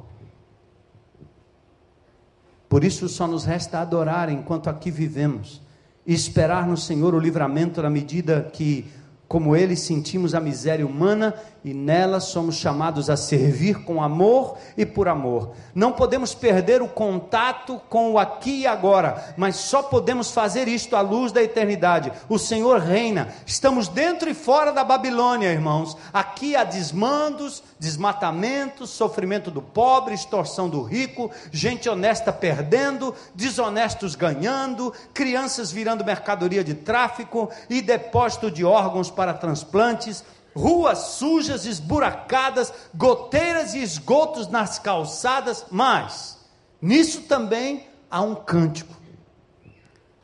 Por isso só nos resta adorar enquanto aqui vivemos e esperar no Senhor o livramento na medida que, como Ele, sentimos a miséria humana e nela somos chamados a servir com amor e por amor. Não podemos perder o contato com o aqui e agora, mas só podemos fazer isto à luz da eternidade. O Senhor reina. Estamos dentro e fora da Babilônia, irmãos. Aqui há desmandos, desmatamento, sofrimento do pobre, extorsão do rico, gente honesta perdendo, desonestos ganhando, crianças virando mercadoria de tráfico e depósito de órgãos para transplantes ruas sujas, esburacadas, goteiras e esgotos nas calçadas, mas nisso também há um cântico.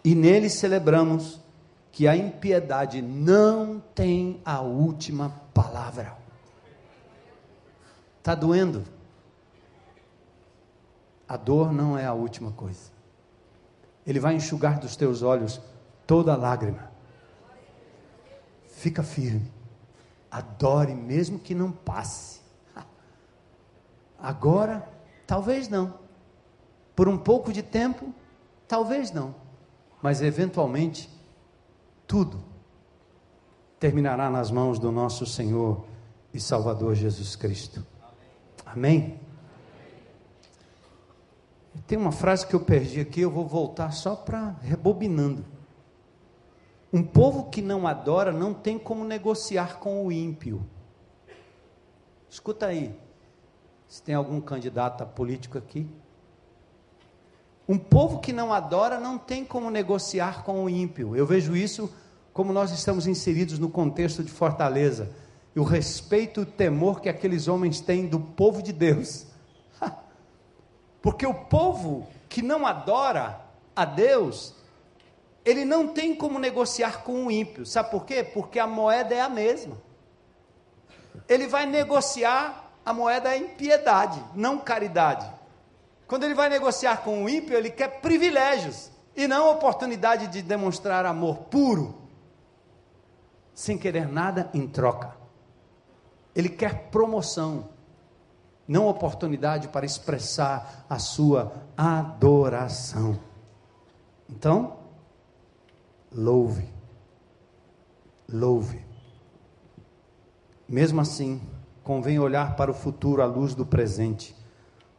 E nele celebramos que a impiedade não tem a última palavra. Está doendo? a dor não é a última coisa. Ele vai enxugar dos teus olhos toda lágrima. Fica firme. Adore mesmo que não passe. Agora, talvez não. Por um pouco de tempo, talvez não. Mas eventualmente, tudo terminará nas mãos do nosso Senhor e Salvador Jesus Cristo. Amém? Tem uma frase que eu perdi aqui, eu vou voltar só para rebobinando. Um povo que não adora não tem como negociar com o ímpio. Escuta aí, se tem algum candidato a político aqui. Um povo que não adora não tem como negociar com o ímpio. Eu vejo isso como nós estamos inseridos no contexto de Fortaleza. E o respeito e o temor que aqueles homens têm do povo de Deus. Porque o povo que não adora a Deus ele não tem como negociar com o ímpio. Sabe por quê? Porque a moeda é a mesma. Ele vai negociar a moeda é impiedade, não caridade. Quando ele vai negociar com o ímpio, ele quer privilégios e não oportunidade de demonstrar amor puro, sem querer nada em troca. Ele quer promoção, não oportunidade para expressar a sua adoração. Então, louve. Louve. Mesmo assim, convém olhar para o futuro à luz do presente.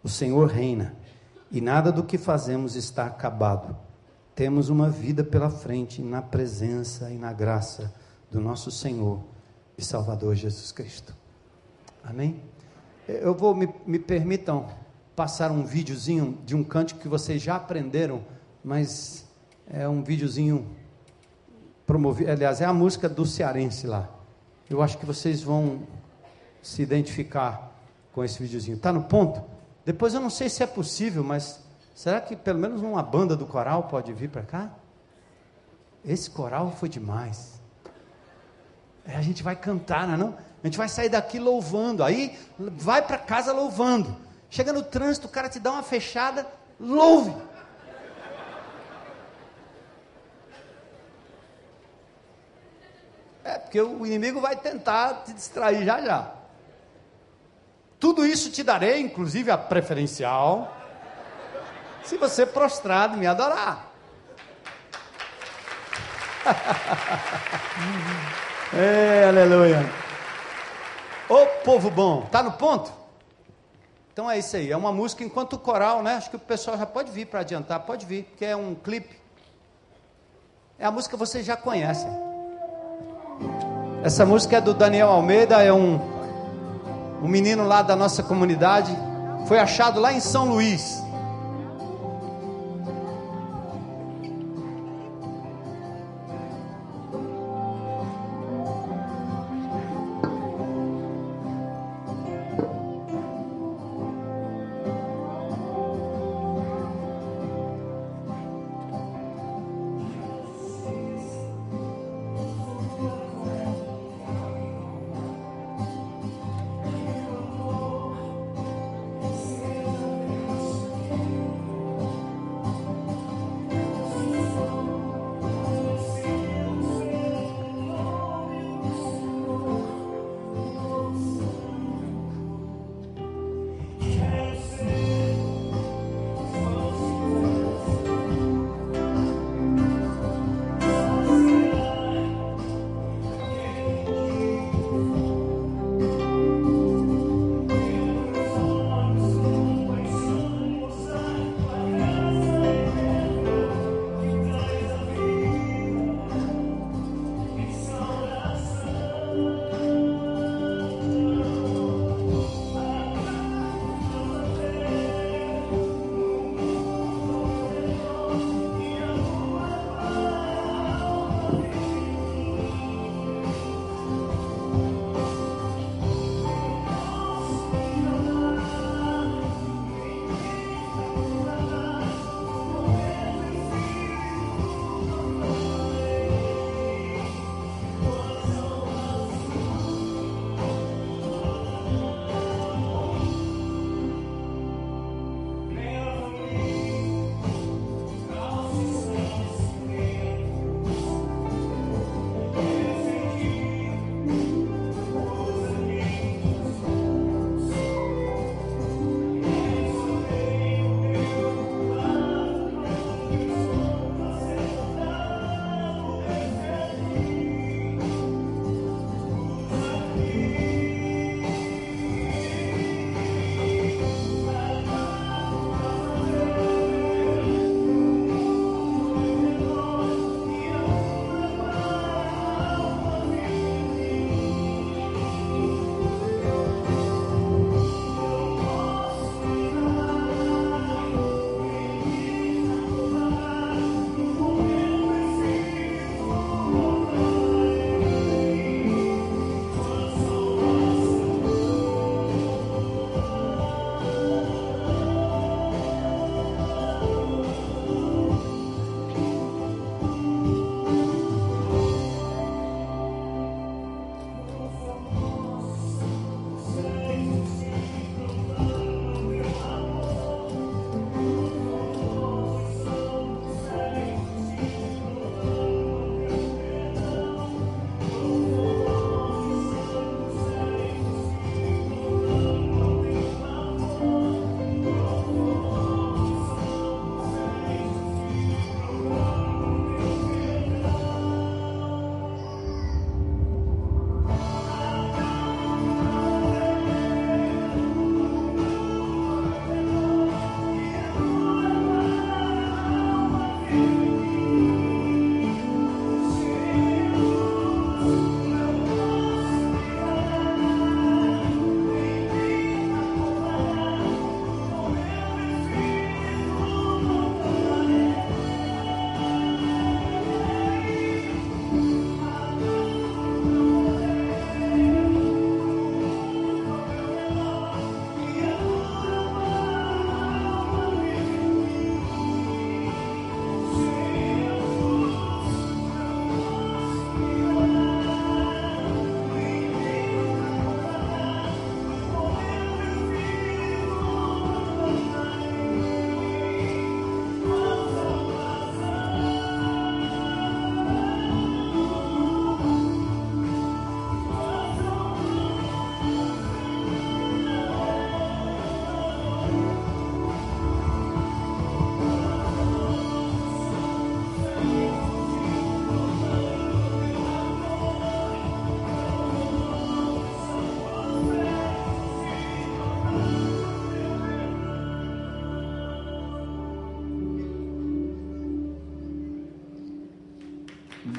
O Senhor reina e nada do que fazemos está acabado. Temos uma vida pela frente na presença e na graça do nosso Senhor e Salvador Jesus Cristo. Amém? Eu vou, me, me permitam passar um videozinho de um cântico que vocês já aprenderam, mas é um videozinho promovi, aliás, é a música do cearense lá. Eu acho que vocês vão se identificar com esse videozinho. Está no ponto? Depois eu não sei se é possível, mas será que pelo menos uma banda do coral pode vir para cá? Esse coral foi demais. É, a gente vai cantar, não, é não? A gente vai sair daqui louvando. Aí vai para casa louvando. Chega no trânsito, o cara te dá uma fechada, louve. É, porque o inimigo vai tentar te distrair já já. Tudo isso te darei, inclusive a preferencial, se você prostrado me adorar. é, aleluia. Ô povo bom, tá no ponto? Então é isso aí, é uma música enquanto coral, né? Acho que o pessoal já pode vir para adiantar, pode vir, porque é um clipe. É a música que vocês já conhecem. Essa música é do Daniel Almeida, é um, um menino lá da nossa comunidade. Foi achado lá em São Luís.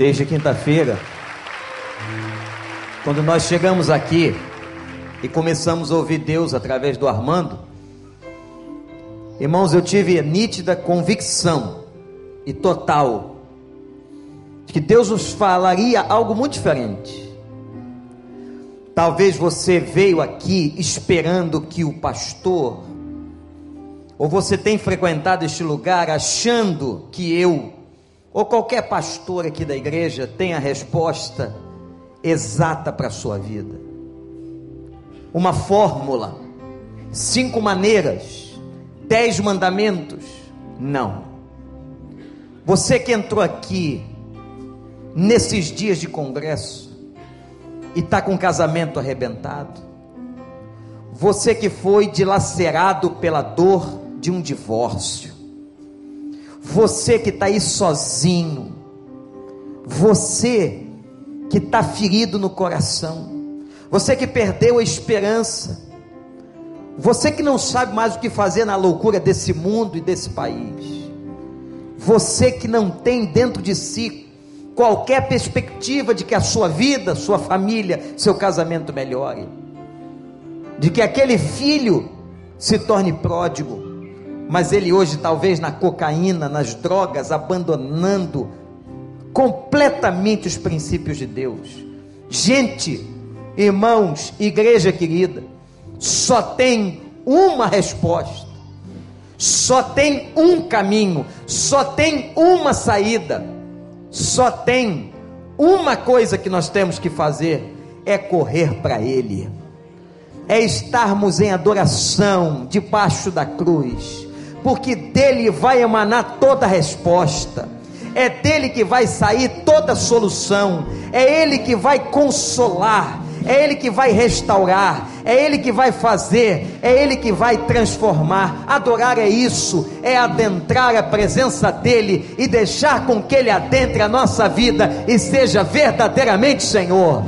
Desde quinta-feira, quando nós chegamos aqui e começamos a ouvir Deus através do Armando, irmãos, eu tive nítida convicção e total de que Deus nos falaria algo muito diferente. Talvez você veio aqui esperando que o pastor, ou você tem frequentado este lugar achando que eu ou qualquer pastor aqui da igreja tem a resposta exata para a sua vida. Uma fórmula, cinco maneiras, dez mandamentos. Não. Você que entrou aqui nesses dias de congresso e está com o casamento arrebentado, você que foi dilacerado pela dor de um divórcio, você que está aí sozinho, você que está ferido no coração, você que perdeu a esperança, você que não sabe mais o que fazer na loucura desse mundo e desse país, você que não tem dentro de si qualquer perspectiva de que a sua vida, sua família, seu casamento melhore, de que aquele filho se torne pródigo, mas ele hoje talvez na cocaína, nas drogas, abandonando completamente os princípios de Deus. Gente, irmãos, igreja querida, só tem uma resposta, só tem um caminho, só tem uma saída, só tem uma coisa que nós temos que fazer: é correr para Ele, é estarmos em adoração debaixo da cruz porque dele vai emanar toda resposta, é dele que vai sair toda solução, é ele que vai consolar, é Ele que vai restaurar, é Ele que vai fazer, é Ele que vai transformar. Adorar é isso, é adentrar a presença dEle e deixar com que Ele adentre a nossa vida e seja verdadeiramente Senhor.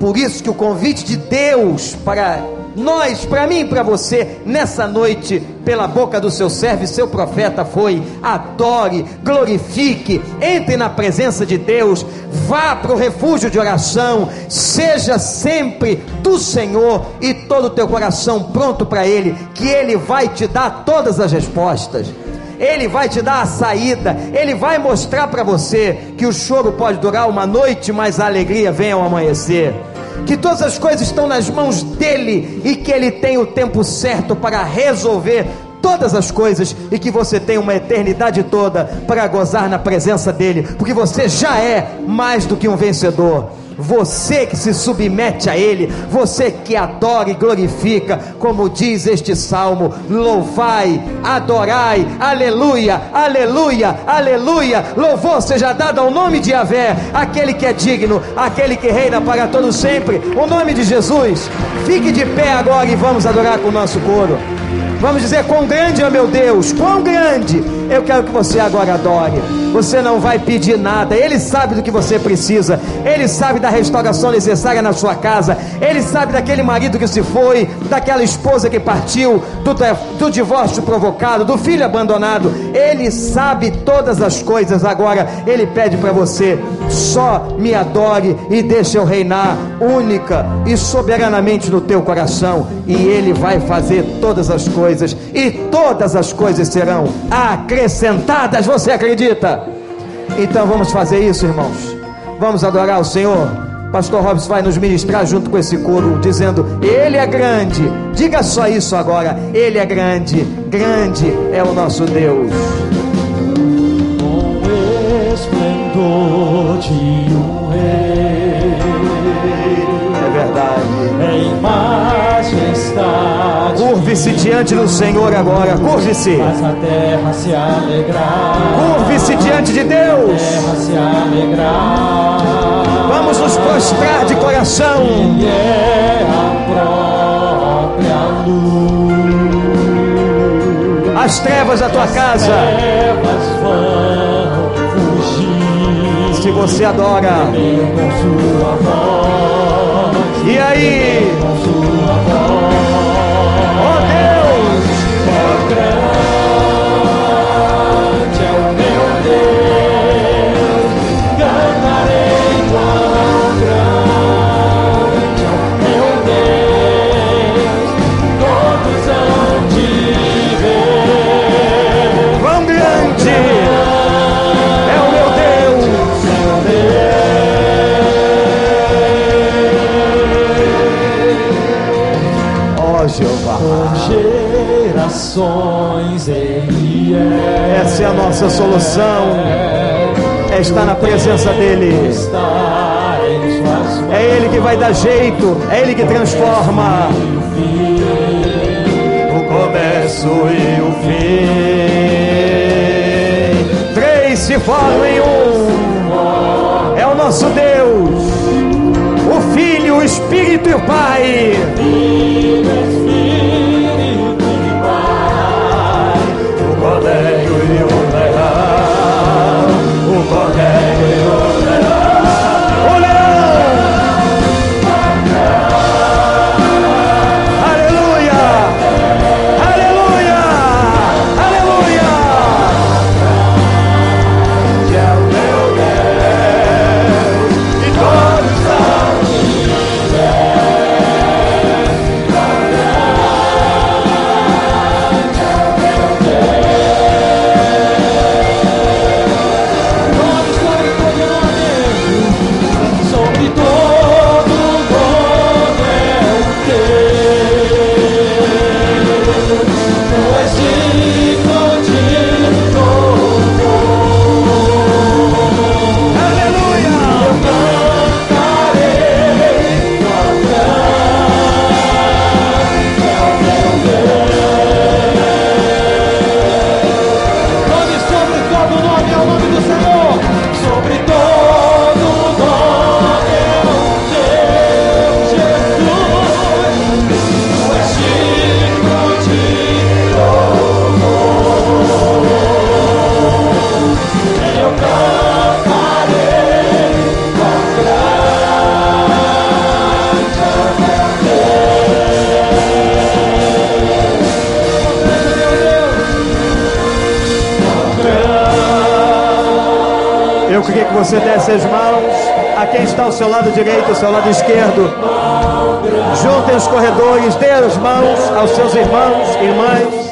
Por isso que o convite de Deus para nós, para mim e para você, nessa noite, pela boca do seu servo e seu profeta, foi: adore, glorifique, entre na presença de Deus, vá para o refúgio de oração, seja sempre do Senhor e todo o teu coração pronto para Ele, que Ele vai te dar todas as respostas. Ele vai te dar a saída, Ele vai mostrar para você que o choro pode durar uma noite, mas a alegria vem ao amanhecer que todas as coisas estão nas mãos dele e que ele tem o tempo certo para resolver todas as coisas e que você tem uma eternidade toda para gozar na presença dele, porque você já é mais do que um vencedor você que se submete a Ele, você que adora e glorifica, como diz este salmo: louvai, adorai, aleluia, aleluia, aleluia. Louvor seja dado ao nome de Yahvé, aquele que é digno, aquele que reina para todo sempre. O nome de Jesus. Fique de pé agora e vamos adorar com o nosso coro. Vamos dizer quão grande é meu Deus, quão grande. Eu quero que você agora adore. Você não vai pedir nada, Ele sabe do que você precisa, Ele sabe da restauração necessária na sua casa, Ele sabe daquele marido que se foi, daquela esposa que partiu, do, do divórcio provocado, do filho abandonado. Ele sabe todas as coisas. Agora, Ele pede para você: só me adore e deixe eu reinar única e soberanamente no teu coração, e Ele vai fazer todas as coisas, e todas as coisas serão acrescentadas. Você acredita? Então vamos fazer isso, irmãos. Vamos adorar o Senhor. Pastor Robson vai nos ministrar junto com esse coro, dizendo: Ele é grande. Diga só isso agora: Ele é grande, grande é o nosso Deus. Com esplendor de um rei, é verdade. Em majestade, curve-se diante do Senhor agora, curve-se. Faz a terra se alegrar, curve-se diante de Deus. A terra se alegrar. Vamos nos prostrar de coração. Ele é a própria luz. As trevas da tua casa. As trevas vão fugir. Se você adora. Com sua voz. E aí? Ele é. Essa é a nossa solução. É estar na presença dEle. É Ele que vai dar jeito. É Ele que transforma. O começo e o fim. Três se formam em um. É o nosso Deus. O Filho, o Espírito e o Pai. O Cordeiro e o corredores, dê as mãos aos seus irmãos irmãs.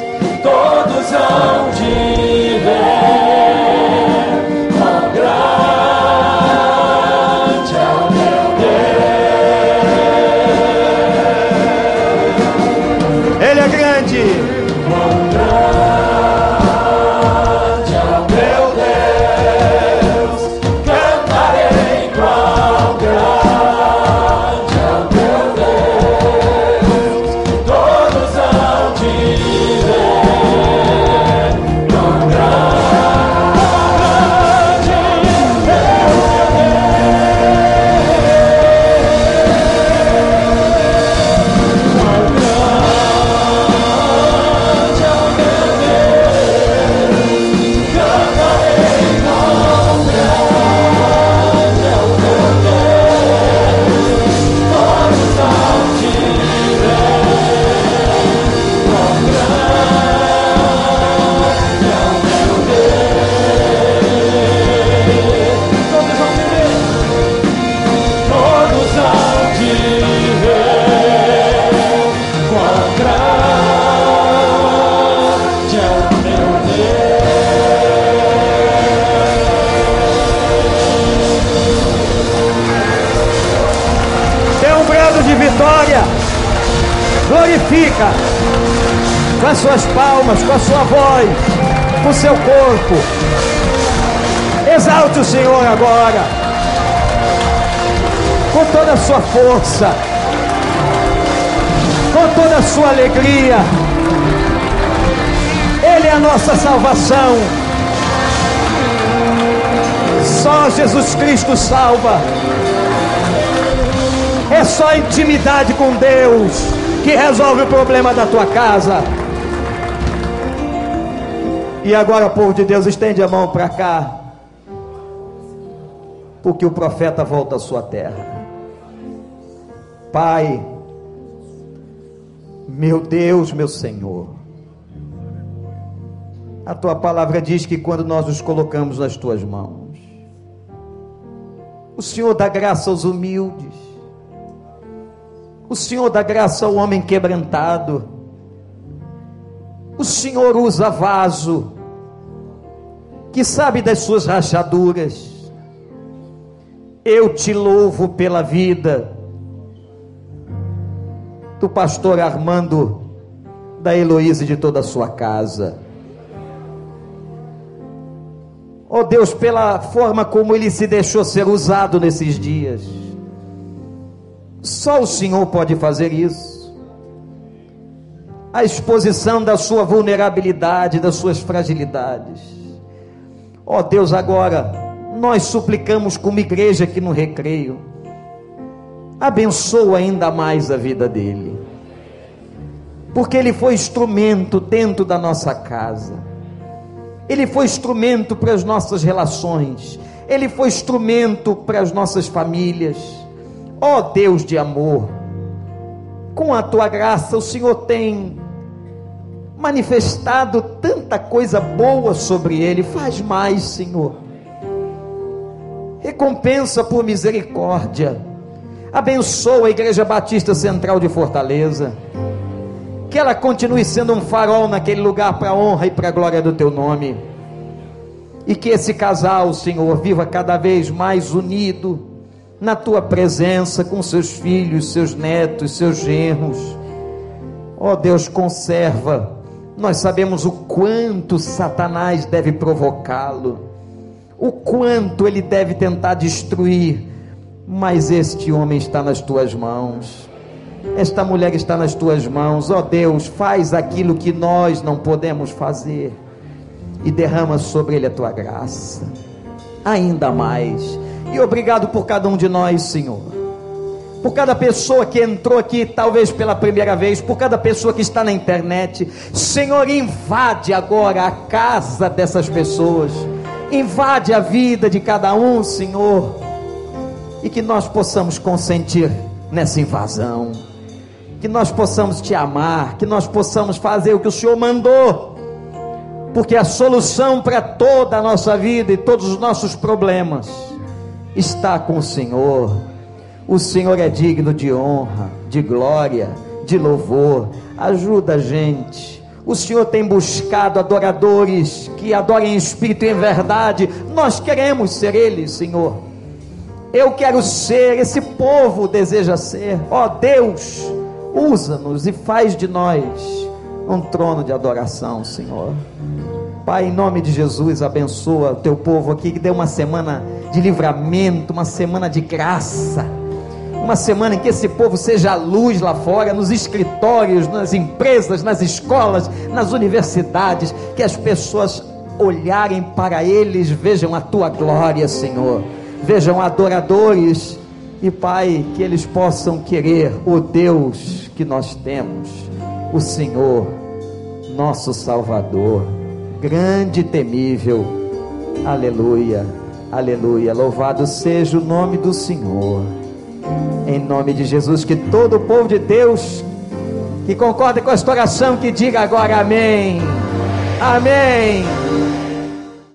Com as suas palmas, com a sua voz, com o seu corpo. Exalte o Senhor agora. Com toda a sua força. Com toda a sua alegria. Ele é a nossa salvação. Só Jesus Cristo salva. É só intimidade com Deus que resolve o problema da tua casa. E agora, povo de Deus, estende a mão para cá. Porque o profeta volta à sua terra. Pai, meu Deus, meu Senhor. A tua palavra diz que quando nós nos colocamos nas tuas mãos, o Senhor dá graça aos humildes. O Senhor dá graça ao homem quebrantado. O Senhor usa vaso que sabe das suas rachaduras. Eu te louvo pela vida do pastor Armando da Heloísa e de toda a sua casa. Oh Deus, pela forma como ele se deixou ser usado nesses dias. Só o Senhor pode fazer isso. A exposição da sua vulnerabilidade, das suas fragilidades. Ó oh Deus, agora nós suplicamos como igreja aqui no recreio. Abençoa ainda mais a vida dele. Porque ele foi instrumento dentro da nossa casa. Ele foi instrumento para as nossas relações. Ele foi instrumento para as nossas famílias Ó oh Deus de amor, com a tua graça o Senhor tem manifestado tanta coisa boa sobre ele. Faz mais, Senhor. Recompensa por misericórdia. Abençoa a Igreja Batista Central de Fortaleza. Que ela continue sendo um farol naquele lugar para a honra e para a glória do teu nome. E que esse casal, Senhor, viva cada vez mais unido na tua presença com seus filhos, seus netos, seus genros. Ó oh Deus, conserva. Nós sabemos o quanto Satanás deve provocá-lo, o quanto ele deve tentar destruir, mas este homem está nas tuas mãos. Esta mulher está nas tuas mãos, ó oh Deus, faz aquilo que nós não podemos fazer e derrama sobre ele a tua graça, ainda mais e obrigado por cada um de nós, Senhor. Por cada pessoa que entrou aqui, talvez pela primeira vez, por cada pessoa que está na internet. Senhor, invade agora a casa dessas pessoas. Invade a vida de cada um, Senhor. E que nós possamos consentir nessa invasão. Que nós possamos te amar. Que nós possamos fazer o que o Senhor mandou. Porque a solução para toda a nossa vida e todos os nossos problemas está com o Senhor. O Senhor é digno de honra, de glória, de louvor. Ajuda a gente. O Senhor tem buscado adoradores que adorem em espírito e em verdade. Nós queremos ser eles, Senhor. Eu quero ser, esse povo deseja ser. Ó oh, Deus, usa-nos e faz de nós um trono de adoração, Senhor. Pai, em nome de Jesus, abençoa o teu povo aqui que deu uma semana de livramento, uma semana de graça, uma semana em que esse povo seja a luz lá fora, nos escritórios, nas empresas, nas escolas, nas universidades, que as pessoas olharem para eles, vejam a tua glória, Senhor, vejam adoradores e Pai, que eles possam querer o Deus que nós temos, o Senhor, nosso Salvador grande e temível. Aleluia, aleluia. Louvado seja o nome do Senhor. Em nome de Jesus, que todo o povo de Deus que concorda com esta oração, que diga agora amém. Amém.